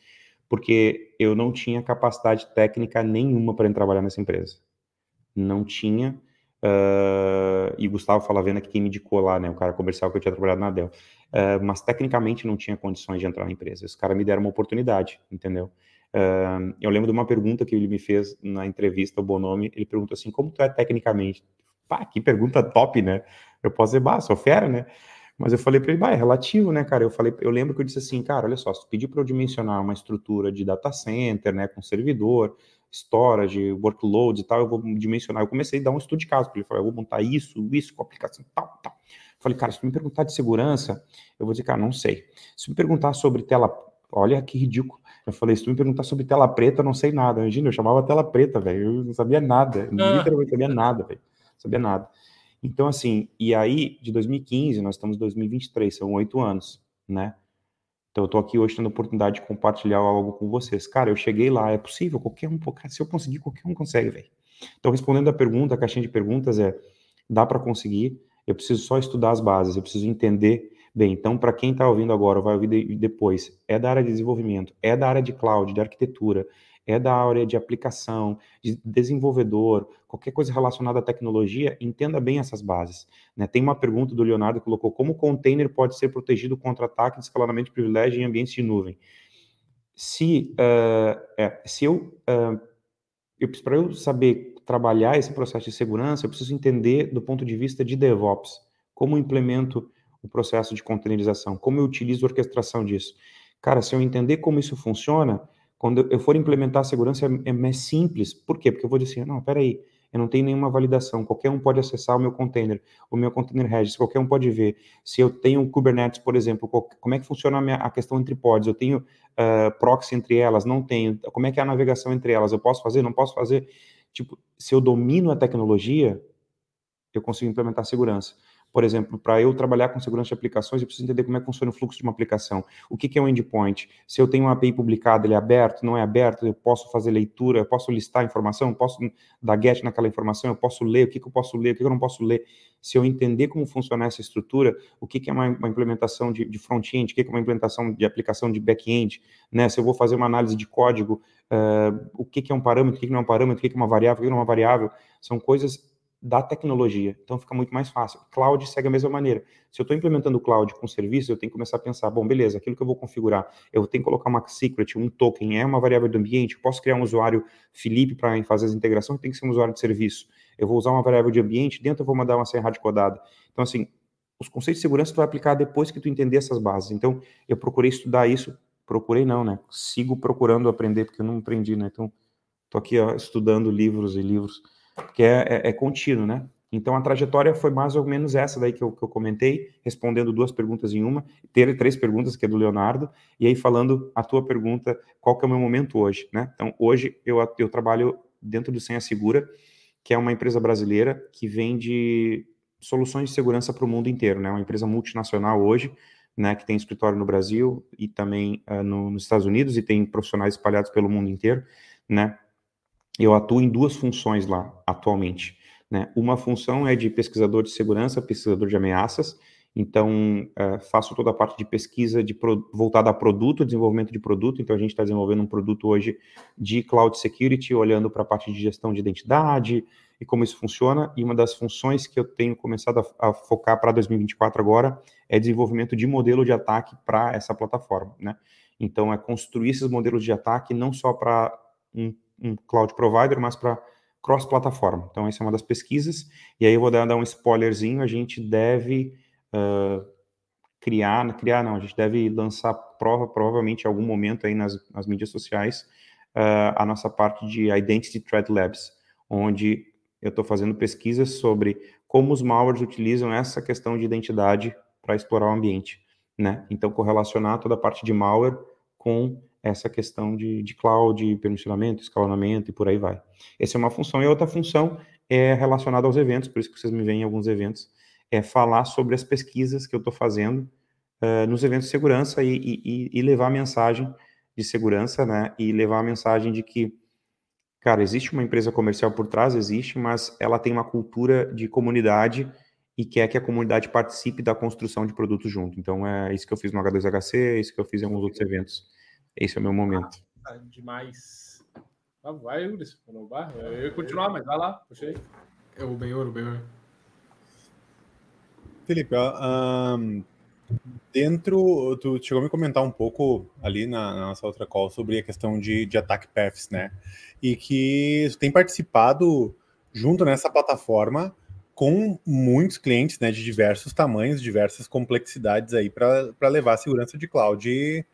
porque eu não tinha capacidade técnica nenhuma para trabalhar nessa empresa. Não tinha, Uh, e Gustavo Falavena, que quem me indicou lá, né, o cara comercial que eu tinha trabalhado na Dell. Uh, mas tecnicamente não tinha condições de entrar na empresa. Os caras me deram uma oportunidade, entendeu? Uh, eu lembro de uma pergunta que ele me fez na entrevista, o Bonomi, ele perguntou assim, como tu é tecnicamente? Pá, que pergunta top, né? Eu posso dizer, bah, sou fera, né? Mas eu falei para ele, bah, é relativo, né, cara? Eu falei, eu lembro que eu disse assim, cara, olha só, se tu pedir para eu dimensionar uma estrutura de data center, né, com servidor, storage, workloads e tal, eu vou dimensionar. Eu comecei a dar um estudo de caso, porque ele falou, eu vou montar isso, isso, com aplicação, tal, tal. Eu falei, cara, se tu me perguntar de segurança, eu vou dizer, cara, não sei. Se me perguntar sobre tela, olha que ridículo. Eu falei, se tu me perguntar sobre tela preta, eu não sei nada. Imagina, eu chamava tela preta, velho. Eu não sabia nada. Ah. Literalmente sabia nada, velho. Sabia nada. Então, assim, e aí, de 2015, nós estamos em 2023, são oito anos, né? Então, eu estou aqui hoje tendo a oportunidade de compartilhar algo com vocês. Cara, eu cheguei lá, é possível, qualquer um, se eu conseguir, qualquer um consegue, velho. Então, respondendo a pergunta, a caixinha de perguntas é: dá para conseguir, eu preciso só estudar as bases, eu preciso entender. Bem, então, para quem está ouvindo agora, vai ouvir depois, é da área de desenvolvimento, é da área de cloud, de arquitetura, é da área de aplicação, de desenvolvedor, qualquer coisa relacionada à tecnologia, entenda bem essas bases. Né? Tem uma pergunta do Leonardo que colocou: como o container pode ser protegido contra ataque de escalonamento de privilégio em ambientes de nuvem? Se, uh, é, se eu, uh, eu para eu saber trabalhar esse processo de segurança, eu preciso entender do ponto de vista de DevOps, como implemento o processo de containerização, como eu utilizo a orquestração disso. Cara, se eu entender como isso funciona, quando eu for implementar a segurança é, é mais simples. Por quê? Porque eu vou dizer, não, peraí, eu não tenho nenhuma validação, qualquer um pode acessar o meu container, o meu container registry, qualquer um pode ver. Se eu tenho Kubernetes, por exemplo, como é que funciona a, minha, a questão entre pods? Eu tenho uh, proxy entre elas? Não tenho. Como é que é a navegação entre elas? Eu posso fazer? Não posso fazer? Tipo, se eu domino a tecnologia, eu consigo implementar segurança. Por exemplo, para eu trabalhar com segurança de aplicações, eu preciso entender como é que funciona o fluxo de uma aplicação. O que, que é um endpoint? Se eu tenho uma API publicada, ele é aberto, não é aberto, eu posso fazer leitura, eu posso listar informação, eu posso dar get naquela informação, eu posso ler, o que, que eu posso ler, o que, que eu não posso ler. Se eu entender como funciona essa estrutura, o que, que é uma, uma implementação de, de front-end, o que, que é uma implementação de aplicação de back-end, né? se eu vou fazer uma análise de código, uh, o que, que é um parâmetro, o que, que não é um parâmetro, o que, que é uma variável, o que não é uma variável, são coisas da tecnologia. Então fica muito mais fácil. Cloud segue a mesma maneira. Se eu estou implementando cloud com serviço, eu tenho que começar a pensar, bom, beleza, aquilo que eu vou configurar, eu tenho que colocar uma secret, um token, é uma variável do ambiente, eu posso criar um usuário Felipe para fazer as integrações, tem que ser um usuário de serviço. Eu vou usar uma variável de ambiente, dentro eu vou mandar uma senha hardcodada. Então, assim, os conceitos de segurança tu vai aplicar depois que tu entender essas bases. Então, eu procurei estudar isso, procurei não, né? Sigo procurando aprender, porque eu não aprendi, né? Então, tô aqui ó, estudando livros e livros que é, é, é contínuo, né? Então a trajetória foi mais ou menos essa daí que eu, que eu comentei, respondendo duas perguntas em uma, ter três perguntas que é do Leonardo, e aí falando a tua pergunta, qual que é o meu momento hoje, né? Então hoje eu, eu trabalho dentro do Senha Segura, que é uma empresa brasileira que vende soluções de segurança para o mundo inteiro, né? Uma empresa multinacional hoje, né? Que tem escritório no Brasil e também uh, no, nos Estados Unidos e tem profissionais espalhados pelo mundo inteiro, né? Eu atuo em duas funções lá atualmente. Né? Uma função é de pesquisador de segurança, pesquisador de ameaças, então uh, faço toda a parte de pesquisa de voltada a produto, desenvolvimento de produto. Então a gente está desenvolvendo um produto hoje de cloud security, olhando para a parte de gestão de identidade e como isso funciona. E uma das funções que eu tenho começado a, a focar para 2024 agora é desenvolvimento de modelo de ataque para essa plataforma. Né? Então é construir esses modelos de ataque não só para um um cloud provider, mas para cross-plataforma. Então, essa é uma das pesquisas. E aí eu vou dar, dar um spoilerzinho, a gente deve uh, criar, criar não, a gente deve lançar prova, provavelmente em algum momento aí nas, nas mídias sociais, uh, a nossa parte de Identity Threat Labs, onde eu estou fazendo pesquisas sobre como os malwares utilizam essa questão de identidade para explorar o ambiente, né? Então, correlacionar toda a parte de malware com essa questão de, de cloud, permissionamento, escalonamento e por aí vai. Essa é uma função. E outra função é relacionada aos eventos, por isso que vocês me veem em alguns eventos, é falar sobre as pesquisas que eu estou fazendo uh, nos eventos de segurança e, e, e, levar a mensagem de segurança, né? E levar a mensagem de que, cara, existe uma empresa comercial por trás, existe, mas ela tem uma cultura de comunidade e quer que a comunidade participe da construção de produtos junto. Então, é isso que eu fiz no H2HC, é isso que eu fiz em alguns outros eventos. Esse é o meu momento. Ah, demais. Ah, vai, Ulisses. Eu ia continuar, mas vai lá, puxei. É o Benhor, o Benhor. Felipe, um, dentro, tu chegou a me comentar um pouco ali na, na, nossa outra call sobre a questão de, de attack paths, né? E que tu tem participado junto nessa plataforma com muitos clientes né, de diversos tamanhos, diversas complexidades aí para levar a segurança de cloud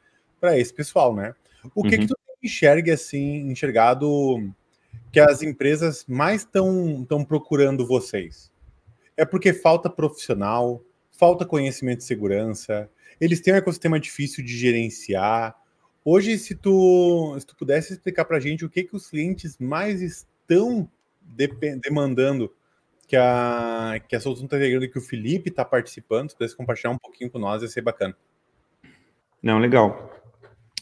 para esse pessoal, né? O que, uhum. que tu enxerga assim, enxergado que as empresas mais estão procurando vocês? É porque falta profissional, falta conhecimento de segurança, eles têm um ecossistema difícil de gerenciar. Hoje, se tu, se tu pudesse explicar para a gente o que, que os clientes mais estão demandando que a, que a solução está integrando que o Felipe está participando, se pudesse compartilhar um pouquinho com nós, ia ser bacana. Não, legal.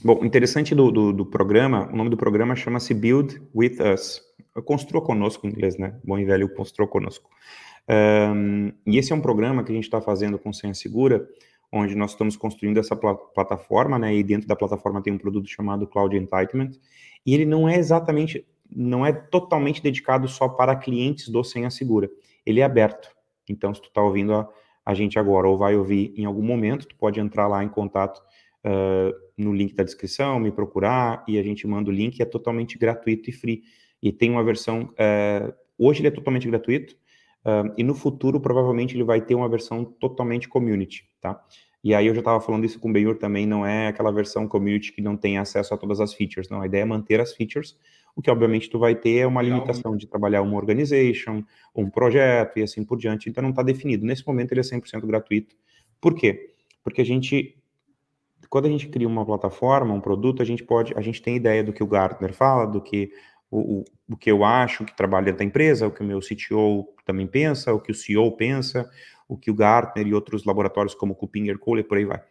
Bom, interessante do, do, do programa, o nome do programa chama-se Build With Us. Construa conosco em inglês, né? Bom e velho, construa conosco. Um, e esse é um programa que a gente está fazendo com Senha Segura, onde nós estamos construindo essa pl plataforma, né? E dentro da plataforma tem um produto chamado Cloud Entitlement. E ele não é exatamente não é totalmente dedicado só para clientes do Senha Segura. Ele é aberto. Então, se tu está ouvindo a, a, gente agora ou vai ouvir em algum momento, tu pode entrar lá em contato uh, no link da descrição, me procurar e a gente manda o link. É totalmente gratuito e free. E tem uma versão. Uh, hoje ele é totalmente gratuito. Uh, e no futuro, provavelmente, ele vai ter uma versão totalmente community, tá? E aí eu já estava falando isso com o Benhur também, não é aquela versão community que não tem acesso a todas as features, não. A ideia é manter as features, o que obviamente tu vai ter é uma limitação de trabalhar uma organization, um projeto e assim por diante, então não está definido. Nesse momento ele é 100% gratuito. Por quê? Porque a gente, quando a gente cria uma plataforma, um produto, a gente pode, a gente tem ideia do que o Gartner fala, do que o, o, o que eu acho que trabalha da empresa, o que o meu CTO também pensa, o que o CEO pensa, o que o Gartner e outros laboratórios como Kupinger, Kohler, por aí vai.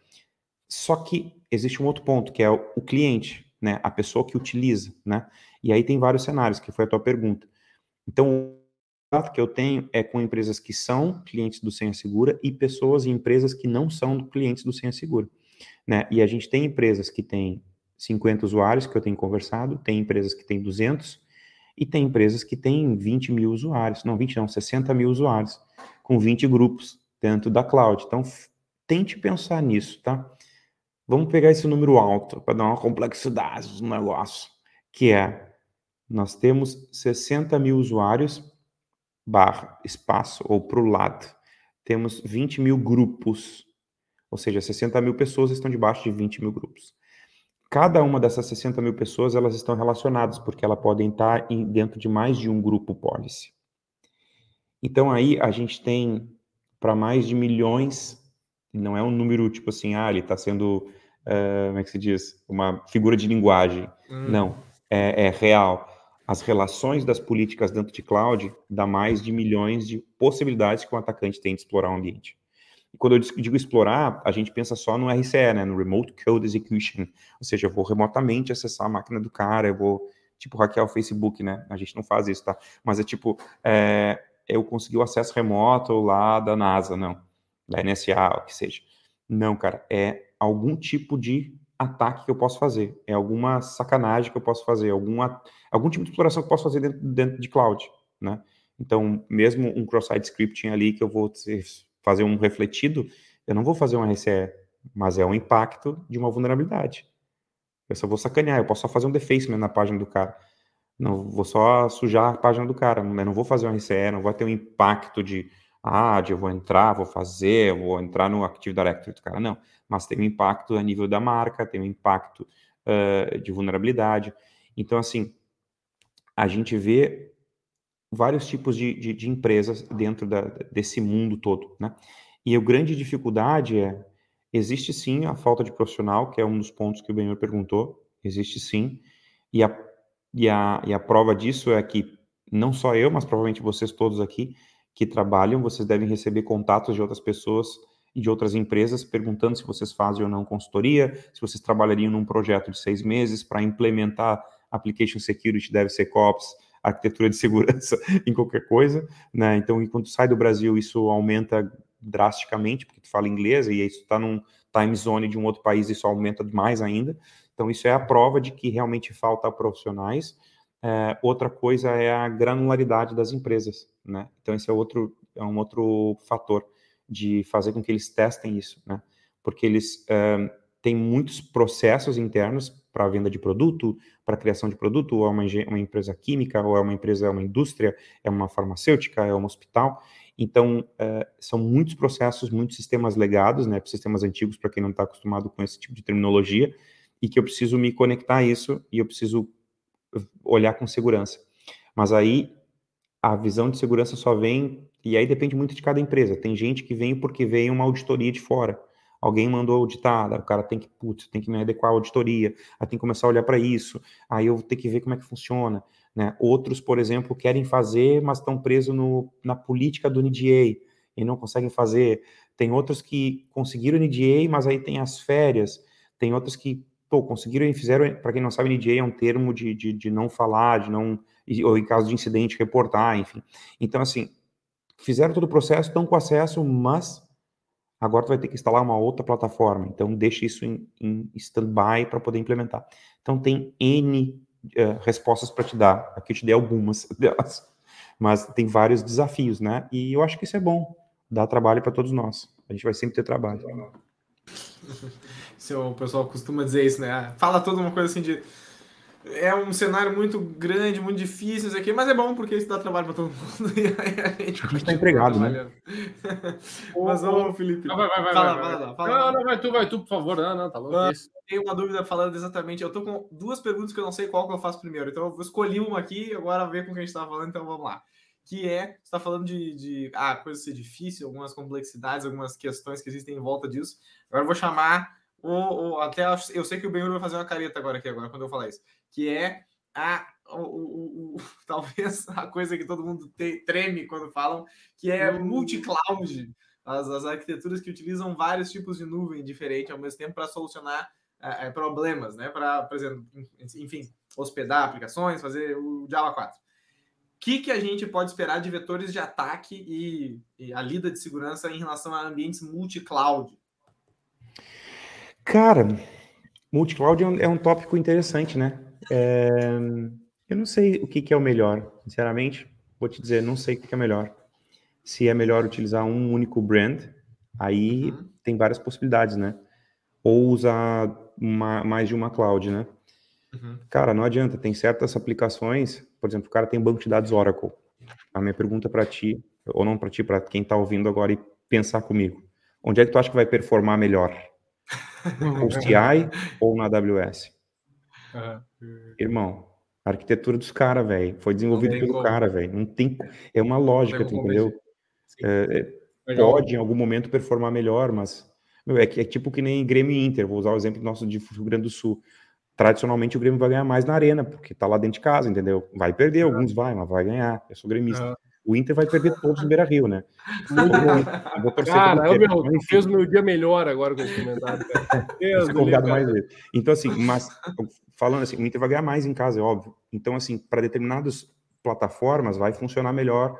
Só que existe um outro ponto, que é o, o cliente, né, a pessoa que utiliza, né? E aí tem vários cenários, que foi a tua pergunta. Então, o contato que eu tenho é com empresas que são clientes do Senha Segura e pessoas e empresas que não são clientes do Senha Segura. Né? E a gente tem empresas que têm 50 usuários, que eu tenho conversado, tem empresas que têm 200, e tem empresas que têm 20 mil usuários, não 20 não, 60 mil usuários, com 20 grupos dentro da cloud. Então, tente pensar nisso, tá? Vamos pegar esse número alto para dar uma complexidade no negócio, que é nós temos 60 mil usuários, barra, espaço, ou para o lado. Temos 20 mil grupos, ou seja, 60 mil pessoas estão debaixo de 20 mil grupos. Cada uma dessas 60 mil pessoas, elas estão relacionadas, porque elas podem estar em, dentro de mais de um grupo policy. Então, aí, a gente tem para mais de milhões, não é um número tipo assim, ah, ele está sendo, uh, como é que se diz? Uma figura de linguagem. Hum. Não, é, é real as relações das políticas dentro de cloud dá mais de milhões de possibilidades que um atacante tem de explorar o ambiente. E quando eu digo explorar, a gente pensa só no RCE, né, no Remote Code Execution, ou seja, eu vou remotamente acessar a máquina do cara, eu vou, tipo, hackear o Facebook, né, a gente não faz isso, tá? Mas é tipo, é, eu consegui o acesso remoto lá da NASA, não, da NSA, o que seja. Não, cara, é algum tipo de ataque que eu posso fazer, é alguma sacanagem que eu posso fazer, alguma, algum tipo de exploração que eu posso fazer dentro, dentro de cloud, né? Então, mesmo um cross-site scripting ali que eu vou fazer um refletido, eu não vou fazer um RCE, mas é um impacto de uma vulnerabilidade. Eu só vou sacanear, eu posso só fazer um defacement na página do cara. Não vou só sujar a página do cara, eu não vou fazer um RCE, não vai ter um impacto de, ah, de eu vou entrar, vou fazer, vou entrar no Active Directory do cara, não mas tem um impacto a nível da marca, tem um impacto uh, de vulnerabilidade. Então, assim, a gente vê vários tipos de, de, de empresas dentro da, desse mundo todo, né? E a grande dificuldade é, existe sim a falta de profissional, que é um dos pontos que o Benhor perguntou, existe sim, e a, e, a, e a prova disso é que não só eu, mas provavelmente vocês todos aqui que trabalham, vocês devem receber contatos de outras pessoas e de outras empresas perguntando se vocês fazem ou não consultoria, se vocês trabalhariam num projeto de seis meses para implementar application security, DevSecOps, arquitetura de segurança em qualquer coisa, né? Então, quando sai do Brasil, isso aumenta drasticamente, porque tu fala inglês e isso está num time zone de um outro país, isso aumenta mais ainda. Então, isso é a prova de que realmente falta profissionais. É, outra coisa é a granularidade das empresas, né? Então esse é outro é um outro fator de fazer com que eles testem isso, né? Porque eles uh, têm muitos processos internos para a venda de produto, para a criação de produto, ou é uma, uma, empresa química, ou é uma empresa, é uma indústria, é uma farmacêutica, é um hospital. Então, uh, são muitos processos, muitos sistemas legados, né, sistemas antigos, para quem não está acostumado com esse tipo de terminologia, e que eu preciso me conectar a isso e eu preciso olhar com segurança. Mas aí, a visão de segurança só vem, e aí depende muito de cada empresa. Tem gente que vem porque veio uma auditoria de fora. Alguém mandou auditar, o cara tem que, putz, tem que me adequar à auditoria, aí tem que começar a olhar para isso, aí eu vou ter que ver como é que funciona. Né? Outros, por exemplo, querem fazer, mas estão presos no, na política do NDA e não conseguem fazer. Tem outros que conseguiram NDA, mas aí tem as férias. Tem outros que pô, conseguiram e fizeram. Para quem não sabe, NDA é um termo de, de, de não falar, de não. ou em caso de incidente, reportar, enfim. Então, assim, fizeram todo o processo, estão com acesso, mas agora tu vai ter que instalar uma outra plataforma. Então, deixa isso em, em stand-by para poder implementar. Então, tem N uh, respostas para te dar. Aqui eu te dei algumas delas. Mas tem vários desafios, né? E eu acho que isso é bom. Dá trabalho para todos nós. A gente vai sempre ter trabalho. o pessoal costuma dizer isso, né? Fala toda uma coisa assim de é um cenário muito grande, muito difícil, isso aqui, mas é bom porque isso dá trabalho para todo mundo. E aí a gente está empregado, né? mas, ô, Felipe. Não, vai, vai, vai, fala, vai, vai, fala, Não, não, vai tu, vai tu, por favor. Não, não, tá louco. Ah, tenho uma dúvida falando exatamente. Eu tô com duas perguntas que eu não sei qual que eu faço primeiro. Então eu escolhi uma aqui agora ver com o que a gente estava falando, então vamos lá. Que é, você está falando de, de ah, coisa ser difícil, algumas complexidades, algumas questões que existem em volta disso. Agora eu vou chamar o, o até eu sei que o Benhur vai fazer uma careta agora aqui agora quando eu falar isso que é a, o, o, o, talvez a coisa que todo mundo te, treme quando falam, que é uhum. multi-cloud, as, as arquiteturas que utilizam vários tipos de nuvem diferentes ao mesmo tempo para solucionar problemas, né? Para, por exemplo, enfim, hospedar aplicações, fazer o Java 4. O que, que a gente pode esperar de vetores de ataque e, e a lida de segurança em relação a ambientes multi-cloud? Cara, multi-cloud é um, é um tópico interessante, né? É, eu não sei o que, que, é o melhor, sinceramente. Vou te dizer, não sei o que, que é melhor. Se é melhor utilizar um único brand, aí uhum. tem várias possibilidades, né? Ou usar uma, mais de uma cloud, né? Uhum. Cara, não adianta. Tem certas aplicações, por exemplo, o cara tem um banco de dados Oracle. A minha pergunta para ti, ou não para ti, para quem está ouvindo agora e pensar comigo, onde é que tu acha que vai performar melhor? No CI ou na AWS? Uhum. Irmão, a arquitetura dos caras, velho, foi desenvolvido pelo como. cara, velho. Não tem. É uma lógica, tu entendeu? É, é, pode em algum momento performar melhor, mas meu, é, é, tipo que nem Grêmio e Inter. Vou usar o exemplo nosso de Rio Grande do Sul. Tradicionalmente o Grêmio vai ganhar mais na arena, porque tá lá dentro de casa, entendeu? Vai perder, alguns vai, mas vai ganhar. Eu sou gremista. O Inter vai perder todos no Beira Rio, né? Eu vou torcer cara, eu, meu, mas, fez o meu dia melhor agora com esse comentário. Deus, mais Então, assim, mas falando assim, o Inter vai ganhar mais em casa, é óbvio. Então, assim, para determinadas plataformas vai funcionar melhor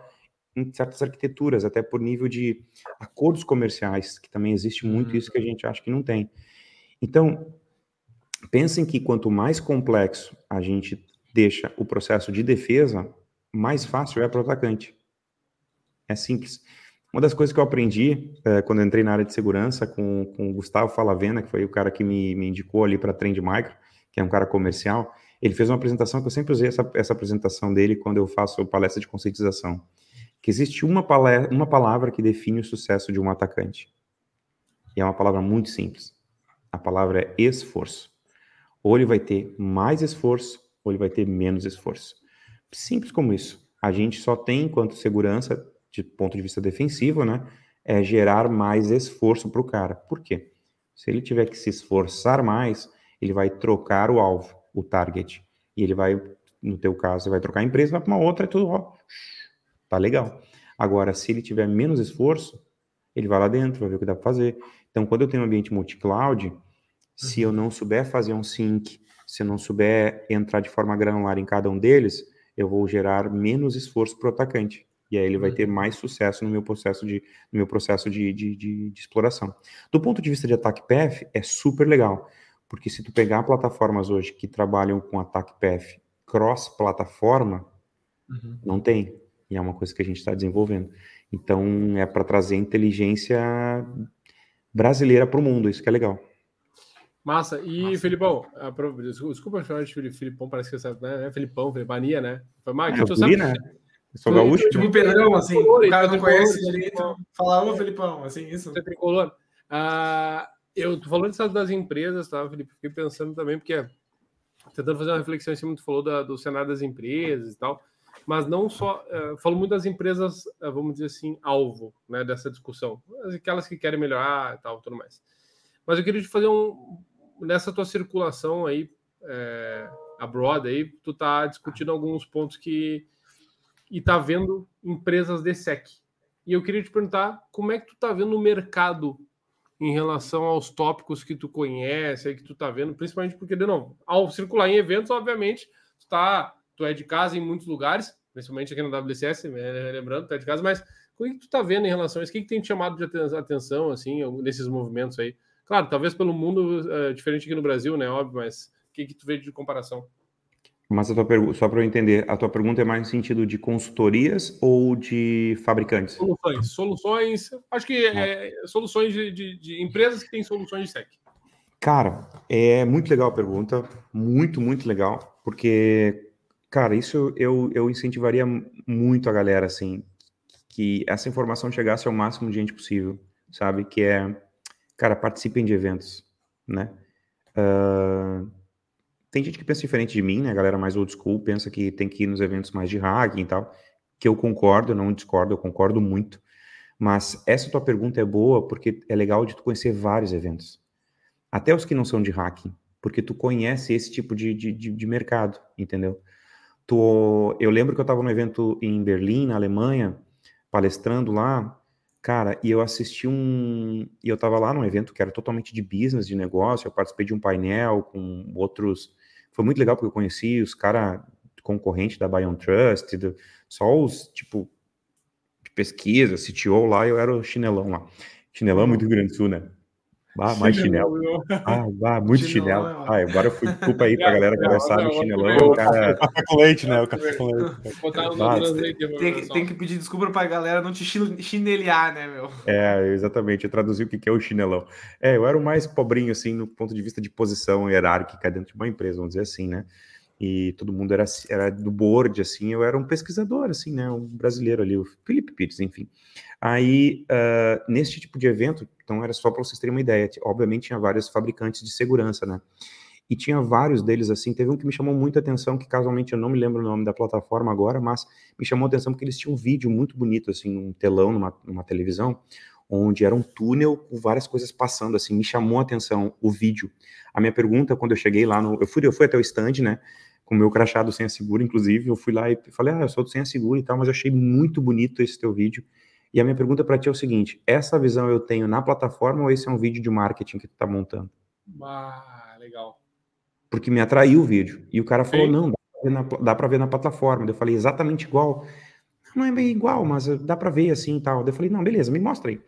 em certas arquiteturas, até por nível de acordos comerciais, que também existe muito hum. isso que a gente acha que não tem. Então, pensem que quanto mais complexo a gente deixa o processo de defesa, mais fácil é para o atacante. É simples. Uma das coisas que eu aprendi é, quando eu entrei na área de segurança com, com o Gustavo Falavena, que foi o cara que me, me indicou ali para Trend Micro, que é um cara comercial, ele fez uma apresentação que eu sempre usei essa, essa apresentação dele quando eu faço palestra de conscientização. Que existe uma, palestra, uma palavra que define o sucesso de um atacante. E é uma palavra muito simples. A palavra é esforço. Ou ele vai ter mais esforço, ou ele vai ter menos esforço. Simples como isso. A gente só tem, enquanto segurança, de ponto de vista defensivo, né, é gerar mais esforço para o cara. Por quê? Se ele tiver que se esforçar mais, ele vai trocar o alvo, o target. E ele vai, no teu caso, você vai trocar a empresa, vai para uma outra e tudo, ó, tá legal. Agora, se ele tiver menos esforço, ele vai lá dentro, vai ver o que dá para fazer. Então, quando eu tenho um ambiente multi-cloud, se eu não souber fazer um sync, se eu não souber entrar de forma granular em cada um deles, eu vou gerar menos esforço para o atacante. E aí ele vai ter mais sucesso no meu processo de, no meu processo de, de, de, de exploração. Do ponto de vista de ataque PF, é super legal. Porque se tu pegar plataformas hoje que trabalham com ataque PF cross-plataforma, uhum. não tem. E é uma coisa que a gente está desenvolvendo. Então, é para trazer inteligência brasileira para o mundo, isso que é legal. Massa. E, Massa. Felipão, desculpa chamar de Filipão, parece que você né? Felipão, Felipania, né? Foi mais, é, sabe, né? Eu sou gaúcho. Tipo Pedrão, assim, o cara não conhece direito. Falar, ô Felipão, assim, isso. Você tricolor. Ah, eu tô falando das empresas, tá, Felipe? Fiquei pensando também, porque tentando fazer uma reflexão em cima, tu falou da, do cenário das empresas e tal, mas não só, uh, falo muito das empresas, uh, vamos dizer assim, alvo, né, dessa discussão, aquelas que querem melhorar e tal, tudo mais. Mas eu queria te fazer um, nessa tua circulação aí, é, abroad aí, tu tá discutindo alguns pontos que e tá vendo empresas de SEC. E eu queria te perguntar como é que tu tá vendo o mercado em relação aos tópicos que tu conhece, que tu tá vendo, principalmente porque, de novo, ao circular em eventos, obviamente, tu, tá, tu é de casa em muitos lugares, principalmente aqui no WCS, né, lembrando, tu é de casa, mas o que tu tá vendo em relação a isso? O que, que tem te chamado de atenção, assim, nesses movimentos aí? Claro, talvez pelo mundo é, diferente aqui no Brasil, né? Óbvio, mas o que, que tu vê de comparação? Mas a tua pergunta, só para eu entender, a tua pergunta é mais no sentido de consultorias ou de fabricantes? Soluções, soluções, acho que é, é, soluções de, de, de, empresas que têm soluções de SEC. Cara, é muito legal a pergunta, muito, muito legal, porque, cara, isso eu, eu incentivaria muito a galera, assim, que essa informação chegasse ao máximo de gente possível, sabe? Que é cara, participem de eventos, né? Uh, tem gente que pensa diferente de mim, né? A galera mais old school pensa que tem que ir nos eventos mais de hacking e tal, que eu concordo, não discordo, eu concordo muito. Mas essa tua pergunta é boa porque é legal de tu conhecer vários eventos. Até os que não são de hacking, porque tu conhece esse tipo de, de, de, de mercado, entendeu? Tu, eu lembro que eu estava no evento em Berlim, na Alemanha, palestrando lá, Cara, e eu assisti um. E eu tava lá num evento que era totalmente de business, de negócio. Eu participei de um painel com outros. Foi muito legal porque eu conheci os caras concorrentes da Bion Trust, do... só os, tipo, de pesquisa, CTO lá, eu era o chinelão lá. Chinelão é muito Grande do Sul, né? Ah, mais chinelo. Ah, ah, muito chinelo. chinelo. Ah, agora eu fui desculpa aí pra galera que não sabe, chinelão, o cara... Café com leite, né? O café com leite. tem, que, tem que pedir desculpa pra galera não te chinelear, né, meu? É, exatamente. Eu traduzi o que é o chinelão. É, eu era o mais pobrinho, assim, no ponto de vista de posição hierárquica dentro de uma empresa, vamos dizer assim, né? E todo mundo era, era do board, assim, eu era um pesquisador, assim, né, um brasileiro ali, o Felipe Pires, enfim. Aí, uh, nesse tipo de evento, então era só para vocês terem uma ideia, obviamente tinha vários fabricantes de segurança, né, e tinha vários deles, assim, teve um que me chamou muita atenção, que casualmente eu não me lembro o nome da plataforma agora, mas me chamou a atenção porque eles tinham um vídeo muito bonito, assim, um telão numa, numa televisão, onde era um túnel com várias coisas passando, assim, me chamou a atenção o vídeo. A minha pergunta, quando eu cheguei lá no... Eu fui, eu fui até o stand, né, com o meu crachá do Senha Seguro, inclusive, eu fui lá e falei, ah, eu sou do Senha Seguro e tal, mas eu achei muito bonito esse teu vídeo. E a minha pergunta para ti é o seguinte, essa visão eu tenho na plataforma ou esse é um vídeo de marketing que tu tá montando? Ah, legal. Porque me atraiu o vídeo. E o cara falou, Sim. não, dá para ver, ver na plataforma. Eu falei, exatamente igual. Não é bem igual, mas dá para ver assim e tal. Eu falei, não, beleza, me mostra aí.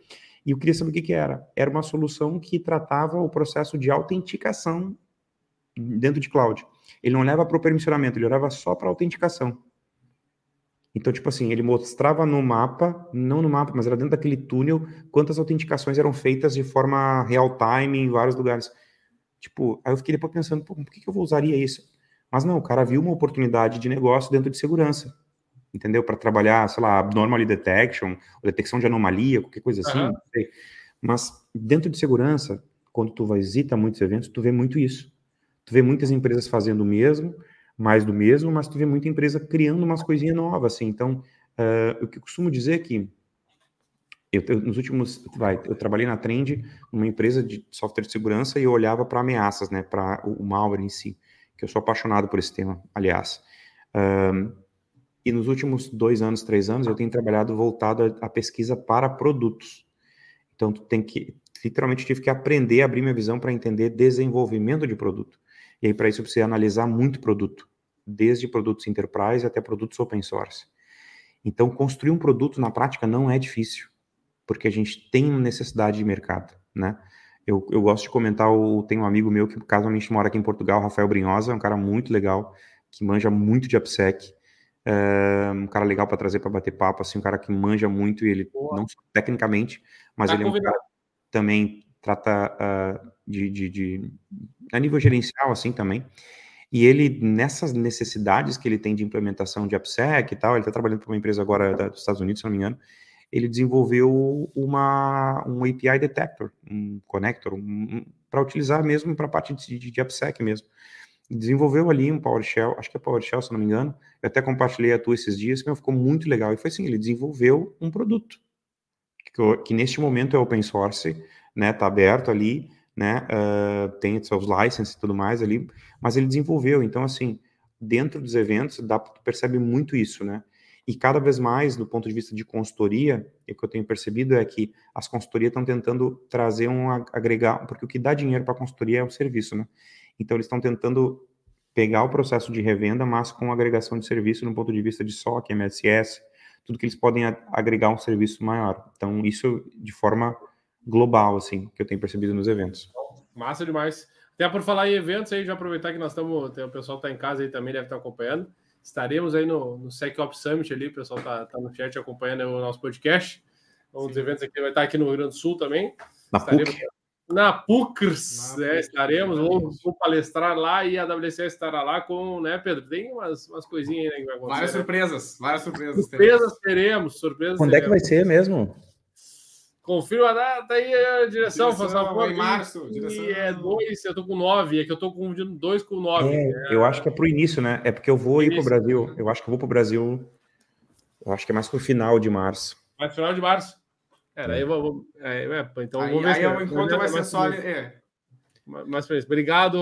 E eu queria saber o que, que era. Era uma solução que tratava o processo de autenticação dentro de cloud. Ele não leva para o permissionamento, ele leva só para autenticação. Então, tipo assim, ele mostrava no mapa, não no mapa, mas era dentro daquele túnel, quantas autenticações eram feitas de forma real-time em vários lugares. Tipo, aí eu fiquei depois pensando, por que, que eu usaria isso? Mas não, o cara viu uma oportunidade de negócio dentro de segurança, entendeu? Para trabalhar, sei lá, abnormal detection, detecção de anomalia, qualquer coisa assim, uhum. Mas dentro de segurança, quando tu visita muitos eventos, tu vê muito isso. Tu vê muitas empresas fazendo o mesmo, mais do mesmo, mas tu vê muita empresa criando umas coisinhas novas, assim. Então, uh, o que eu costumo dizer é que eu, eu, nos últimos, vai, eu trabalhei na Trend, numa empresa de software de segurança, e eu olhava para ameaças, né, para o, o, malware em si, que eu sou apaixonado por esse tema, aliás. Um, e nos últimos dois anos, três anos, eu tenho trabalhado voltado à pesquisa para produtos. Então, tu tem que, literalmente, tive que aprender a abrir minha visão para entender desenvolvimento de produto. E aí, para isso, eu preciso analisar muito produto, desde produtos enterprise até produtos open source. Então, construir um produto na prática não é difícil, porque a gente tem necessidade de mercado, né? Eu, eu gosto de comentar, o, tem um amigo meu que casualmente mora aqui em Portugal, Rafael Brinhosa, é um cara muito legal, que manja muito de AppSec, É, um cara legal para trazer para bater papo, assim, um cara que manja muito e ele Boa. não tecnicamente, mas tá ele é um cara também trata uh, de, de, de, a nível gerencial assim também. E ele nessas necessidades que ele tem de implementação de AppSec e tal, ele está trabalhando para uma empresa agora dos Estados Unidos, se não me engano. Ele desenvolveu uma um API detector, um connector, um, um, para utilizar mesmo para a parte de, de, AppSec mesmo desenvolveu ali um PowerShell, acho que é PowerShell, se não me engano. Eu até compartilhei a tua esses dias, que ficou muito legal. E foi assim, ele desenvolveu um produto que, que neste momento é open source, né? Tá aberto ali, né? Uh, tem seus licenses e tudo mais ali, mas ele desenvolveu. Então, assim, dentro dos eventos, dá, percebe muito isso, né? E cada vez mais, do ponto de vista de consultoria, o que eu tenho percebido é que as consultorias estão tentando trazer um agregar, porque o que dá dinheiro para a consultoria é o serviço, né? Então, eles estão tentando pegar o processo de revenda, mas com agregação de serviço no ponto de vista de SOC, MSS, tudo que eles podem agregar um serviço maior. Então, isso de forma global, assim, que eu tenho percebido nos eventos. Massa demais. Até por falar em eventos aí, já aproveitar que nós estamos, o pessoal está em casa aí também, deve estar acompanhando. Estaremos aí no, no SecOps Summit ali, o pessoal está tá no chat acompanhando o nosso podcast. Um dos eventos aqui vai estar aqui no Rio Grande do Sul também. Na Estaremos, PUC na PUCRS, né? Estaremos, vamos, vamos, palestrar lá e a WCS estará lá com, né, Pedro? Tem umas, umas coisinhas aí né, que vai acontecer. Várias né? surpresas, várias surpresas. Surpresas teremos, surpresas Quando teremos. é que vai ser mesmo? Confirma a data aí, a direção, direção. Em março. Direção... E é dois, eu tô com nove, é que eu tô confundindo dois com nove. É, é... Eu acho que é pro início, né? É porque eu vou ir pro Brasil. Eu acho que eu vou pro Brasil. Eu acho que é mais pro final de março. Mais final de março. É, daí vou, é, é, então aí, vou ver aí se, o encontro vai ser só. É. Mas para isso. Obrigado,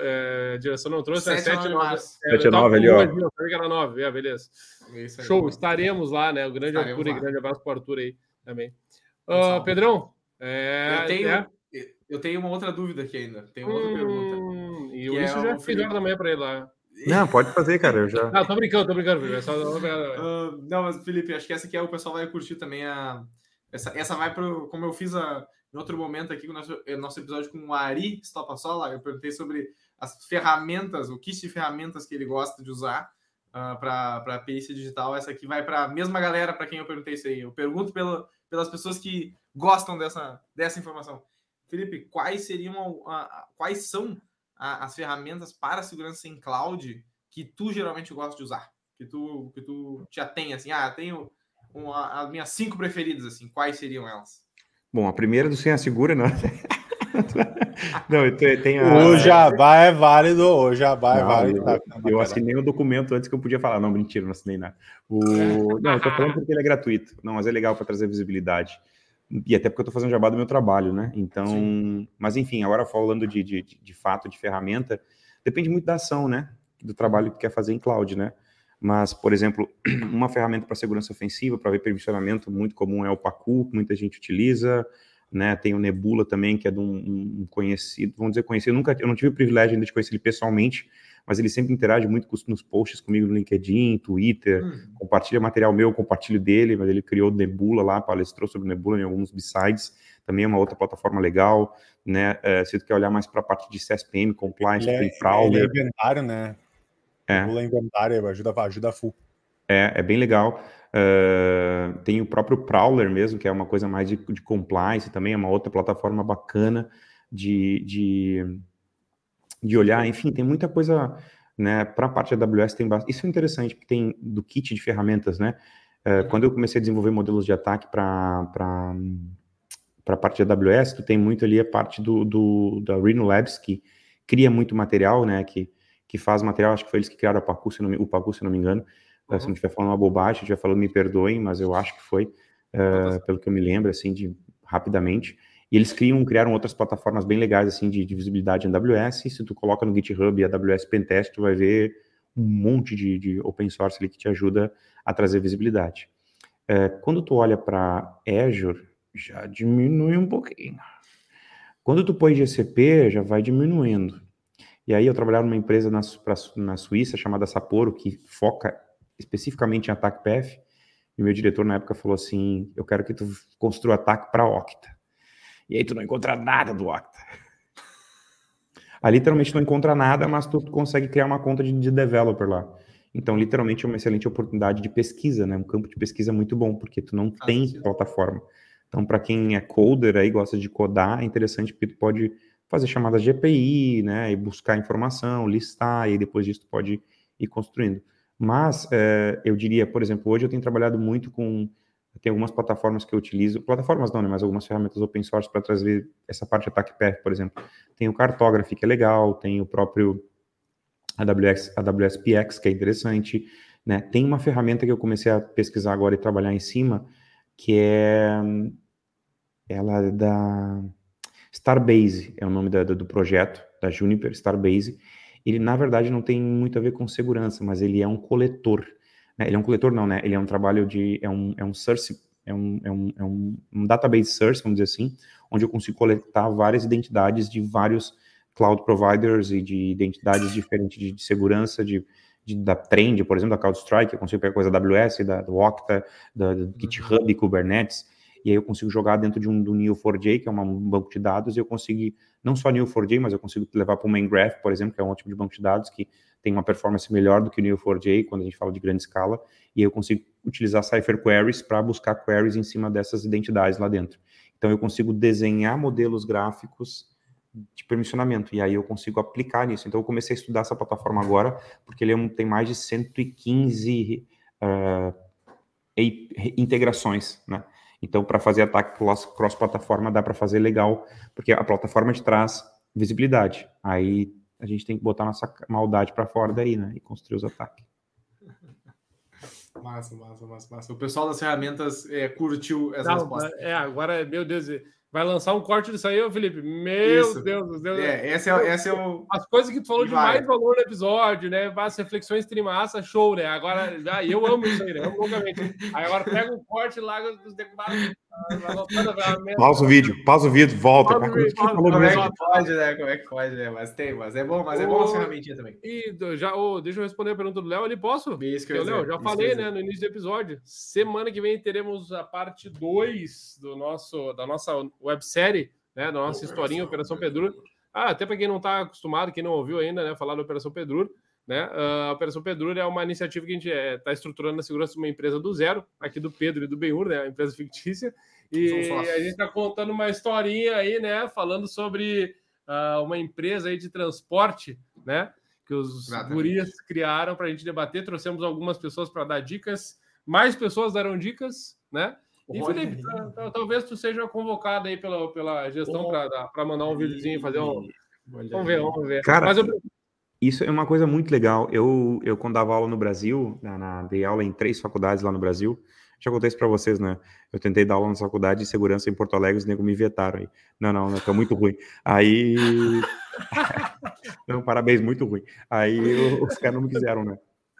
é, direção não trouxe. 7 a 9. 7 a 9 ali, ó. que era 9, é, beleza. Show, estaremos lá, né? O grande estaremos Arthur lá. e grande abraço para o Arthur aí também. Uh, Pedrão, é, eu, tenho, é. eu tenho uma outra dúvida aqui ainda. Tem uma outra hum, pergunta. E eu isso é já fiz hora da manhã para ele lá. Não, pode fazer, cara. Eu já. Não, tô brincando, tô brincando, Felipe. É só... uh, não, mas Felipe, acho que essa aqui é o pessoal vai curtir também a essa, essa vai para como eu fiz a, em outro momento aqui, no nosso, nosso episódio com o Ari Sola, eu perguntei sobre as ferramentas, o kit de ferramentas que ele gosta de usar uh, para a perícia digital. Essa aqui vai para a mesma galera para quem eu perguntei isso aí. Eu pergunto pela, pelas pessoas que gostam dessa, dessa informação. Felipe, quais seriam uh, quais são a, as ferramentas para segurança em cloud que tu geralmente gosta de usar? Que tu, que tu já tem assim, ah, tenho uma, as minhas cinco preferidas, assim, quais seriam elas? Bom, a primeira do Senha Segura, não. não, eu tenho a... O Jabá é válido, o Jabá é válido. Eu, tá, eu assinei o um documento antes que eu podia falar. Não, mentira, não assinei nada. O... Não, eu tô falando porque ele é gratuito. Não, mas é legal para trazer visibilidade. E até porque eu tô fazendo jabá do meu trabalho, né? Então, Sim. mas enfim, agora falando de, de, de fato de ferramenta, depende muito da ação, né? Do trabalho que quer fazer em cloud, né? Mas, por exemplo, uma ferramenta para segurança ofensiva, para ver permissionamento muito comum é o Pacu, que muita gente utiliza, né? Tem o Nebula também, que é de um, um conhecido, vamos dizer conhecido, eu nunca, eu não tive o privilégio ainda de conhecer ele pessoalmente, mas ele sempre interage muito nos posts comigo no LinkedIn, Twitter, hum. compartilha material meu, compartilho dele, mas ele criou o Nebula lá, palestrou sobre o Nebula em alguns B-sides, também é uma outra plataforma legal, né? É, se tu quer olhar mais para a parte de CSPM, compliance, ele é, Prowler. Ele é inventário, né? É. Pula inventário, ajuda, ajuda full. É, é bem legal. Uh, tem o próprio Prowler mesmo, que é uma coisa mais de, de compliance, também é uma outra plataforma bacana de, de, de olhar. Enfim, tem muita coisa, né? Para a parte da AWS tem. Isso é interessante, porque tem do kit de ferramentas, né? Uh, quando eu comecei a desenvolver modelos de ataque para para a parte da AWS, tu tem muito ali a parte do, do da Rhino Labs, que cria muito material, né? Que que faz material, acho que foi eles que criaram a Pacu, se não, o Pacu, se não me engano. Uhum. Se não estiver falando uma bobagem, se estiver falando, me perdoem, mas eu acho que foi, uh, pelo que eu me lembro, assim, de rapidamente. E eles criam, criaram outras plataformas bem legais, assim, de, de visibilidade em AWS. Se tu coloca no GitHub e AWS Pentest, tu vai ver um monte de, de open source ali que te ajuda a trazer visibilidade. Uh, quando tu olha para Azure, já diminui um pouquinho. Quando tu põe GCP, já vai diminuindo. E aí eu trabalhava numa empresa na, pra, na Suíça chamada Sapporo, que foca especificamente em ataque PF, e meu diretor na época falou assim, eu quero que tu construa ataque para Octa. E aí tu não encontra nada do Octa. Ali literalmente não encontra nada, mas tu consegue criar uma conta de, de developer lá. Então, literalmente, é uma excelente oportunidade de pesquisa, né? Um campo de pesquisa muito bom, porque tu não ah, tem sim. plataforma. Então, para quem é coder aí, gosta de codar, é interessante porque tu pode fazer chamadas de API, né? E buscar informação, listar, e depois disso tu pode ir construindo. Mas, é, eu diria, por exemplo, hoje eu tenho trabalhado muito com tem algumas plataformas que eu utilizo, plataformas não, né, mas algumas ferramentas open source para trazer essa parte de ataque path, por exemplo. Tem o Cartography, que é legal, tem o próprio AWS, AWS PX, que é interessante, né? Tem uma ferramenta que eu comecei a pesquisar agora e trabalhar em cima, que é ela é da Starbase, é o nome da, do projeto da Juniper, Starbase. Ele na verdade não tem muito a ver com segurança, mas ele é um coletor. Né? Ele é um coletor não, né? Ele é um trabalho de é um é um source é um, é um, é um, database source, vamos dizer assim, onde eu consigo coletar várias identidades de vários cloud providers e de identidades diferentes de, de segurança, de, de, da Trend, por exemplo, da CrowdStrike, eu consigo pegar coisa da AWS, da, do Okta, da, do GitHub, Kubernetes, e aí eu consigo jogar dentro de um do Neo4j, que é um banco de dados, e eu consigo, não só Neo4j, mas eu consigo levar para o Main Graph, por exemplo, que é um tipo de banco de dados que tem uma performance melhor do que o Neo4j, quando a gente fala de grande escala, e aí eu consigo utilizar Cypher Queries para buscar queries em cima dessas identidades lá dentro. Então eu consigo desenhar modelos gráficos de permissionamento, e aí eu consigo aplicar nisso. Então eu comecei a estudar essa plataforma agora, porque ele é tem mais de 115 uh, integrações, né? Então, para fazer ataque cross-plataforma, dá para fazer legal, porque a plataforma te traz visibilidade. Aí a gente tem que botar nossa maldade para fora daí, né? E construir os ataques. Massa, massa, massa, massa. O pessoal das ferramentas é, curtiu essa Não, resposta. É, agora, meu Deus, Vai lançar um corte disso aí, ô Felipe. Meu Isso. Deus, Deus. É, esse é, esse é o. As coisas que tu falou de mais valor no episódio, né? As reflexões trimassa, show, né? Agora, ah, eu amo isso aí, né? Amo loucamente. Aí agora pega um corte lá dos deputados. Pausa o vídeo, pausa o vídeo, volta. Pausa vídeo, pausa, como é que pode, né? Como é que pode, né? Mas tem, mas é bom, mas é bom a ferramentinha também. E já, oh, deixa eu responder a pergunta do Léo ali, posso? Isso que eu Léo, já falei, né, no início do episódio. Semana que vem teremos a parte 2 do nosso, da nossa websérie né, da nossa historinha Operação Pedrur. Ah, até para quem não está acostumado, quem não ouviu ainda, né, falar da Operação Pedrur, né, a Operação Pedrur é uma iniciativa que a gente está é, tá estruturando na segurança de uma empresa do zero, aqui do Pedro e do Benhur, né, a empresa fictícia, e a gente está contando uma historinha aí, né, falando sobre uh, uma empresa aí de transporte, né, que os Exatamente. gurias criaram para a gente debater, trouxemos algumas pessoas para dar dicas, mais pessoas darão dicas, né, e Felipe, talvez tu seja convocado aí pela, pela gestão para mandar um videozinho e fazer um. Vamos ver, vamos ver. Cara, eu... isso é uma coisa muito legal. Eu, eu quando dava aula no Brasil, na, na, dei aula em três faculdades lá no Brasil. Já contei isso para vocês, né? Eu tentei dar aula na faculdade de segurança em Porto Alegre, os negros me vetaram aí. Não, não, não, muito ruim. Aí. não, parabéns, muito ruim. Aí os caras não me quiseram, né?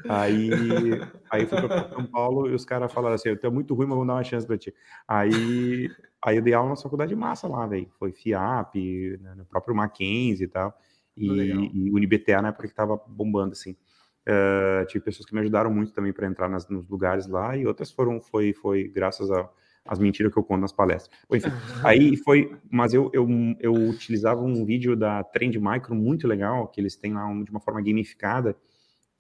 Aí, aí fui para São Paulo e os caras falaram assim: eu tô muito ruim, mas vou dar uma chance para ti. Aí, aí eu dei aula na faculdade massa lá, velho. Foi FIAP, né, no próprio Mackenzie e tal. E, e UniBTA na época que tava bombando, assim. Uh, tive pessoas que me ajudaram muito também para entrar nas, nos lugares lá, e outras foram, foi, foi graças a as mentiras que eu conto nas palestras. Enfim, aí foi, mas eu, eu, eu utilizava um vídeo da Trend Micro muito legal, que eles têm lá de uma forma gamificada,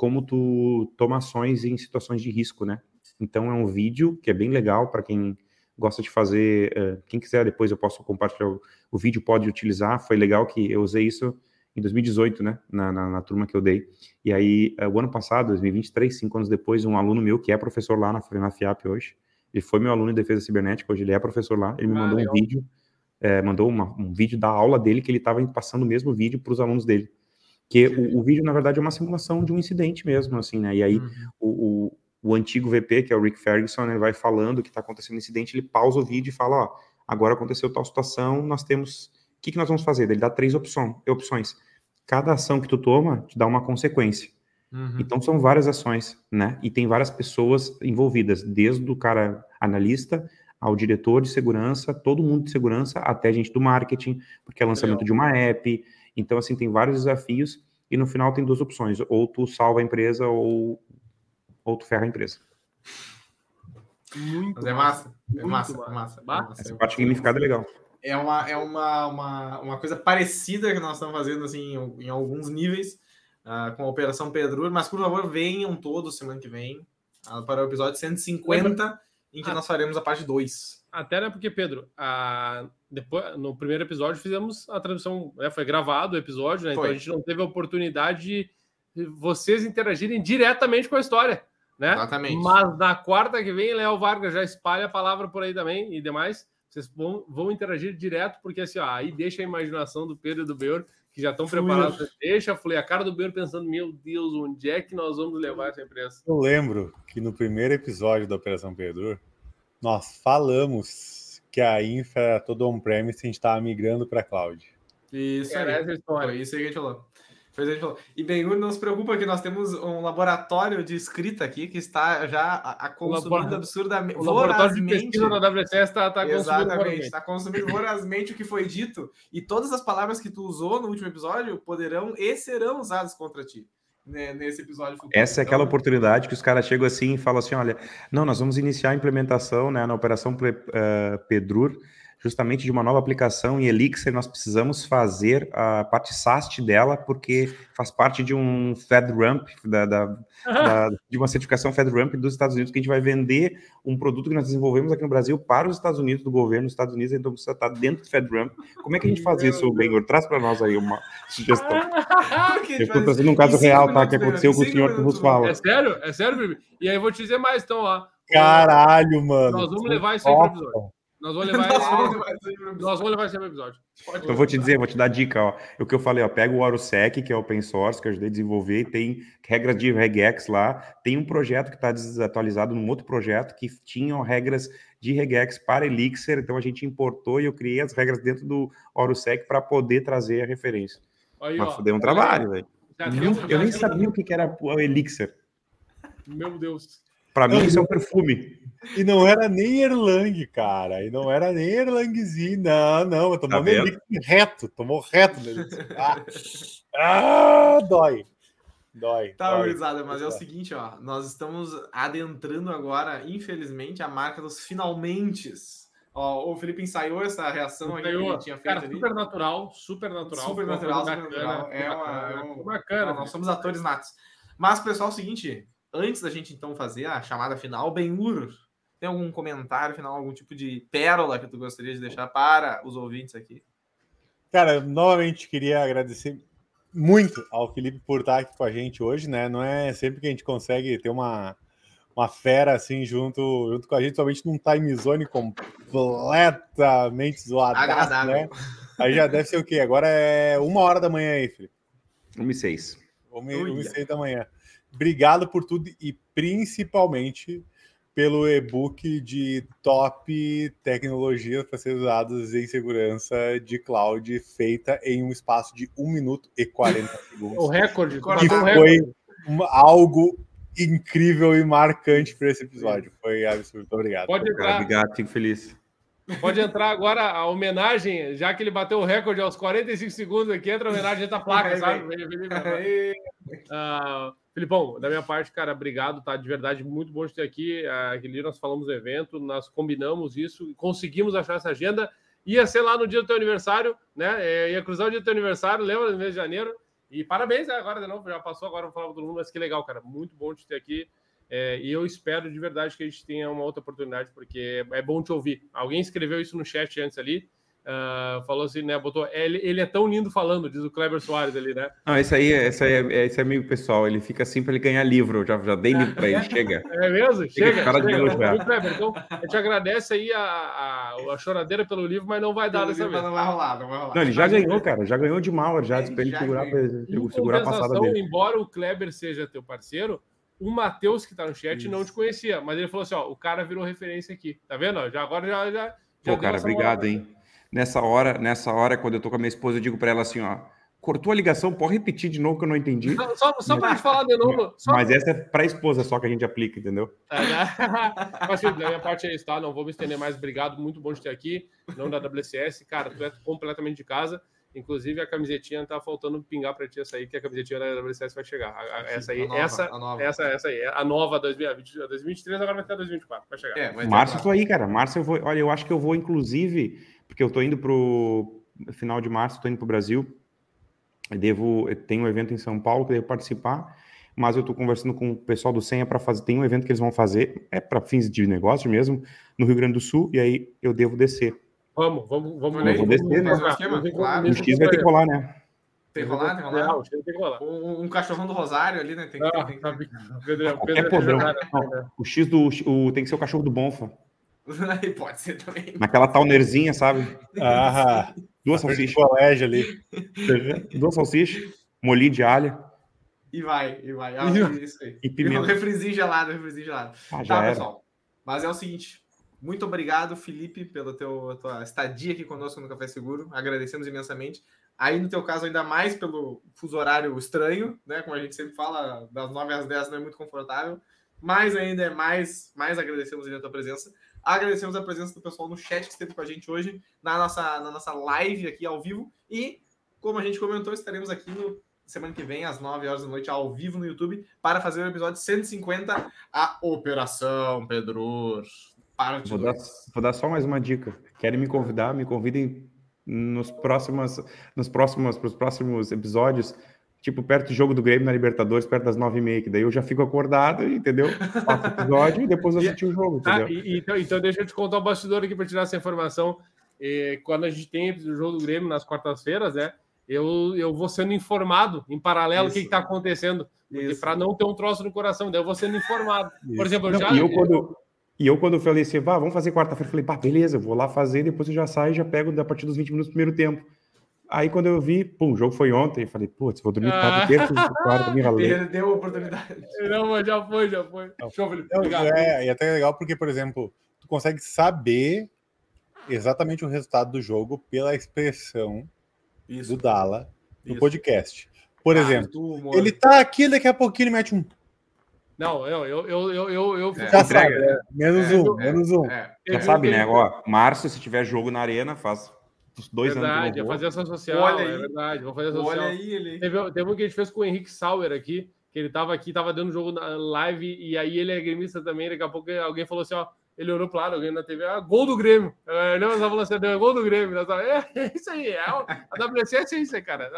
como tu toma ações em situações de risco, né? Então é um vídeo que é bem legal para quem gosta de fazer. Uh, quem quiser depois eu posso compartilhar o, o, vídeo, pode utilizar. Foi legal que eu usei isso em 2018, né? Na, na, na turma que eu dei. E aí, uh, o ano passado, 2023, cinco anos depois, um aluno meu que é professor lá na, na FIAP hoje, ele foi meu aluno em defesa cibernética, hoje ele é professor lá. Ele me ah, mandou legal. um vídeo, é, mandou uma, um vídeo da aula dele que ele estava passando o mesmo vídeo para os alunos dele. Que o, o, vídeo, na verdade, é uma simulação de um incidente mesmo, assim, né? E aí uhum. o, o, o, antigo VP, que é o Rick Ferguson, ele vai falando o que está acontecendo no incidente, ele pausa o vídeo e fala, ó, agora aconteceu tal situação, nós temos... O que, que nós vamos fazer? Ele dá três opção, opções. Cada ação que tu toma te dá uma consequência. Uhum. Então são várias ações, né? E tem várias pessoas envolvidas, desde o cara analista ao diretor de segurança, todo mundo de segurança, até gente do marketing, porque é lançamento Legal. de uma app, então, assim, tem vários desafios e no final tem duas opções: ou tu salva a empresa ou, ou tu ferra a empresa. Muito Mas é massa. É massa, massa, massa, massa. Essa parte gamificada é legal. É uma, é uma, uma, uma coisa parecida que nós estamos fazendo assim, em, em alguns níveis, uh, com a Operação Pedro, mas por favor venham todos semana que vem uh, para o episódio 150, em que nós faremos a parte 2. Até né, porque, Pedro, a, depois, no primeiro episódio fizemos a transmissão, né, foi gravado o episódio, né, então a gente não teve a oportunidade de vocês interagirem diretamente com a história. Né? Exatamente. Mas na quarta que vem, Léo Vargas já espalha a palavra por aí também e demais. Vocês vão, vão interagir direto, porque assim, ó, aí deixa a imaginação do Pedro e do Beor, que já estão preparados. Deixa, falei, a cara do Beor pensando, meu Deus, onde é que nós vamos levar essa empresa? Eu lembro que no primeiro episódio da Operação Pedro, nós falamos que a infra era toda on-premise e a gente estava migrando para cloud. Isso aí. Essa história. Foi isso aí que a gente falou. Que a gente falou. E bem, não se preocupa que nós temos um laboratório de escrita aqui que está já a, a consumindo absurdamente. O laboratório de pesquisa da WCS está tá Exatamente, está consumindo vorazmente o que foi dito. E todas as palavras que tu usou no último episódio poderão e serão usadas contra ti né, nesse episódio futuro. Essa é aquela então, oportunidade que os caras chegam assim e falam assim: olha, não, nós vamos iniciar a implementação né, na operação uh, Pedrur justamente de uma nova aplicação em Elixir, nós precisamos fazer a parte SAST dela, porque faz parte de um FedRAMP, da, da, da, de uma certificação FedRAMP dos Estados Unidos, que a gente vai vender um produto que nós desenvolvemos aqui no Brasil para os Estados Unidos, do governo dos Estados Unidos, então precisa estar dentro do FedRAMP. Como é que a gente faz isso, Benhor? Traz para nós aí uma sugestão. eu estou trazendo um caso real, tá? Que aconteceu com o senhor que vos fala. É sério? É sério, Bibi? E aí eu vou te dizer mais, então, ó. Caralho, mano. Nós vamos levar isso aí para Nós vamos levar, esse... Nós vamos levar esse episódio. Pode eu vou te dizer, vou te dar dica, ó. O que eu falei, ó, pega o OruSec, que é open source, que eu ajudei a desenvolver, tem regras de regex lá, tem um projeto que está desatualizado num outro projeto que tinham regras de regex para Elixir, então a gente importou e eu criei as regras dentro do OruSec para poder trazer a referência. Aí, Mas ó, deu um trabalho, velho. Eu nem sabia o que era o Elixir. Meu Deus. Para mim, isso é um perfume. E não era nem Erlang, cara. E não era nem Erlangzinho. Não, não. Tomou tá reto. Tomou reto nele. Ah, ah, dói. Dói. Tá, gurizada, mas é o seguinte, ó. Nós estamos adentrando agora, infelizmente, a marca dos finalmente. Ó, o Felipe ensaiou essa reação aí que ele tinha feito Cara, ali. super natural, super natural. Super natural, super natural. É, uma, é um... bacana. Nós somos atores natos. Mas, pessoal, é o seguinte, antes da gente então fazer a chamada final, Ben-Hur, tem algum comentário final, algum tipo de pérola que tu gostaria de deixar para os ouvintes aqui? Cara, novamente queria agradecer muito ao Felipe por estar aqui com a gente hoje, né? Não é sempre que a gente consegue ter uma, uma fera assim junto, junto com a gente, somente num time zone completamente zoado, né? Aí já deve ser o quê? Agora é uma hora da manhã aí, Felipe. Uma e seis. Uma, uma e seis da manhã. Obrigado por tudo e principalmente pelo e-book de top tecnologias para ser usadas em segurança de cloud, feita em um espaço de 1 minuto e 40 segundos. o recorde. Que foi uma, algo incrível e marcante para esse episódio. Foi absurdo. Muito obrigado. Pode entrar. Obrigado, fico feliz. Pode entrar agora a homenagem, já que ele bateu o recorde aos 45 segundos aqui, entra a homenagem da placa, sabe? Uh, Filipão, da minha parte, cara, obrigado, tá? De verdade, muito bom de ter aqui. Aquele nós falamos do evento, nós combinamos isso, conseguimos achar essa agenda. Ia ser lá no dia do teu aniversário, né? É, ia cruzar o dia do teu aniversário, lembra, no mês de janeiro. E parabéns né? agora de novo, já passou, agora vou falar para todo mundo, mas que legal, cara. Muito bom de ter aqui. É, e eu espero de verdade que a gente tenha uma outra oportunidade, porque é bom te ouvir. Alguém escreveu isso no chat antes ali. Uh, falou assim, né? Botou, ele, ele é tão lindo falando, diz o Kleber Soares ali, né? Não, esse aí, esse aí é, esse é amigo pessoal, ele fica assim para ele ganhar livro. Eu já, já dei livro para ele, chega. É mesmo? Chega, chega. Cara chega. De Kleber, então, a gente agradece aí a, a, a, choradeira pelo livro, mas não vai dar dessa vez. Não vai rolar, não vai rolar. Não, ele já ganhou, cara, já ganhou de mal, já, é, para ele segurar, pra, ele segurar a passada dele. Embora o Kleber seja teu parceiro, o Matheus, que tá no chat, Isso. não te conhecia, mas ele falou assim: ó, o cara virou referência aqui. Tá vendo? Já, agora já. já, já Pô, cara, obrigado, hein? Nessa hora, nessa hora, quando eu tô com a minha esposa, eu digo para ela assim, ó, cortou a ligação, pode repetir de novo que eu não entendi. Só, só, só para gente falar de novo. Só... Mas essa é para a esposa só que a gente aplica, entendeu? É, né? Mas, da minha parte é isso, tá? Não vou me estender mais. Obrigado, muito bom de ter aqui. Não da WCS, cara, tu é completamente de casa. Inclusive, a camisetinha tá faltando pingar para ti essa aí, que a camisetinha da WCS vai chegar. Essa aí, nova, essa, essa, essa aí, a nova 2020, 2023, agora vai ter 2024, vai chegar. É, Março eu tô aí, cara. Março eu vou. Olha, eu acho que eu vou, inclusive porque eu estou indo para o final de março, estou indo para o Brasil. devo, tem um evento em São Paulo que eu devo participar, mas eu estou conversando com o pessoal do Senha para fazer, tem um evento que eles vão fazer, é para fins de negócio mesmo, no Rio Grande do Sul, e aí eu devo descer. Vamos, vamos, vamos. Eu vou descer, né? Claro. O X vai ter que rolar, né? Tem que rolar, tem que rolar. Não, tem que rolar. Um, um cachorrão do Rosário ali, né? Tem que, Ah, tem que- tá bem. Pedro- Qualquer Pedro- podrão. Pedro- Não, o X do o, tem que ser o cachorro do Bonfa. Aí Pode ser também. Naquela townerzinha, sabe? Ah, Duas salsichas. colégio ali. Duas salsichas, molinho de alho E vai, e vai. Ah, isso aí. e Um pimenta. refrizinho gelado, refrizinho gelado. Ah, já Tá, era. pessoal. Mas é o seguinte. Muito obrigado, Felipe, pela teu, tua estadia aqui conosco no Café Seguro. Agradecemos imensamente. Aí, no teu caso, ainda mais pelo fuso horário estranho, né? Como a gente sempre fala, das 9 às 10 não é muito confortável. Mas ainda é mais, mais agradecemos ainda a tua presença. Agradecemos a presença do pessoal no chat que esteve com a gente hoje, na nossa, na nossa live aqui ao vivo. E, como a gente comentou, estaremos aqui no semana que vem, às 9 horas da noite, ao vivo no YouTube, para fazer o episódio 150, a Operação Pedro. Parte Vou dar, 2. vou dar só mais uma dica. Querem me convidar? Me convidem nos próximos, nos próximos, pros próximos episódios, tipo perto do jogo do Grêmio na Libertadores, perto das nove e meia, que daí eu já fico acordado, entendeu? Faço o episódio e depois eu assisti o jogo, Ah, entendeu? e- então, então deixa eu te contar o bastidor aqui para tirar essa informação. Eh, quando a gente tem o jogo do Grêmio nas quartas-feiras, né? Eu, eu vou sendo informado em paralelo o que Isso. está acontecendo. Isso. Para não ter um troço no coração, daí eu vou sendo informado. Por exemplo, eu Não, já. e, eu quando, e eu quando falei assim, vá, vamos fazer quarta-feira, falei, pá, beleza, eu vou lá fazer, depois eu já saio e já pego a partir dos 20 minutos do primeiro tempo. Aí quando eu vi, pum, o jogo foi ontem, eu falei, putz, vou dormir Ah. tarde, terça, quarta, me ralei. Perdeu a oportunidade. Não, mas já foi, já foi. Show, Felipe. Não, Obrigado. é, e até é legal porque, por exemplo, tu consegue saber exatamente o resultado do jogo pela expressão Isso. do Dala no Isso. podcast. Por Ah, exemplo, humor. ele tá aqui, daqui a pouquinho ele mete um. Não, eu, eu, eu, eu, eu, eu É. Já Entrega. sabe, né? menos É, um, é, menos um. É. Já sabe, né? Ó, março, se tiver jogo na arena, faz dois Verdade, anos é vou. fazer ação social, Olha é aí. verdade. Vou fazer ação Olha social. aí ele. Teve, teve um que a gente fez com o Henrique Sauer aqui, que ele tava aqui, tava dando jogo na live, e aí ele é gremista também. Daqui a pouco alguém falou assim: ó, ele olhou pro lado, alguém na TV, ah, gol do Grêmio. É, não, nós falando assim, "É gol do Grêmio. Nós tava, é, é isso aí, é, a WCS é isso aí, cara.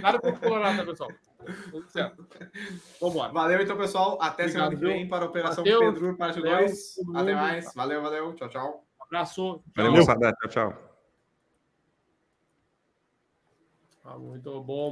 Nada pra colorar, tá, pessoal? Tudo certo. Vambora. Valeu então, pessoal. Até semana que Obrigado, vem para a Operação Pedro, parte Léo, 2. todo Até mais. Valeu, valeu. Tchau, tchau. Abraço. Valeu, Tchau. moçada. Tchau, tchau. Ah, muito bom,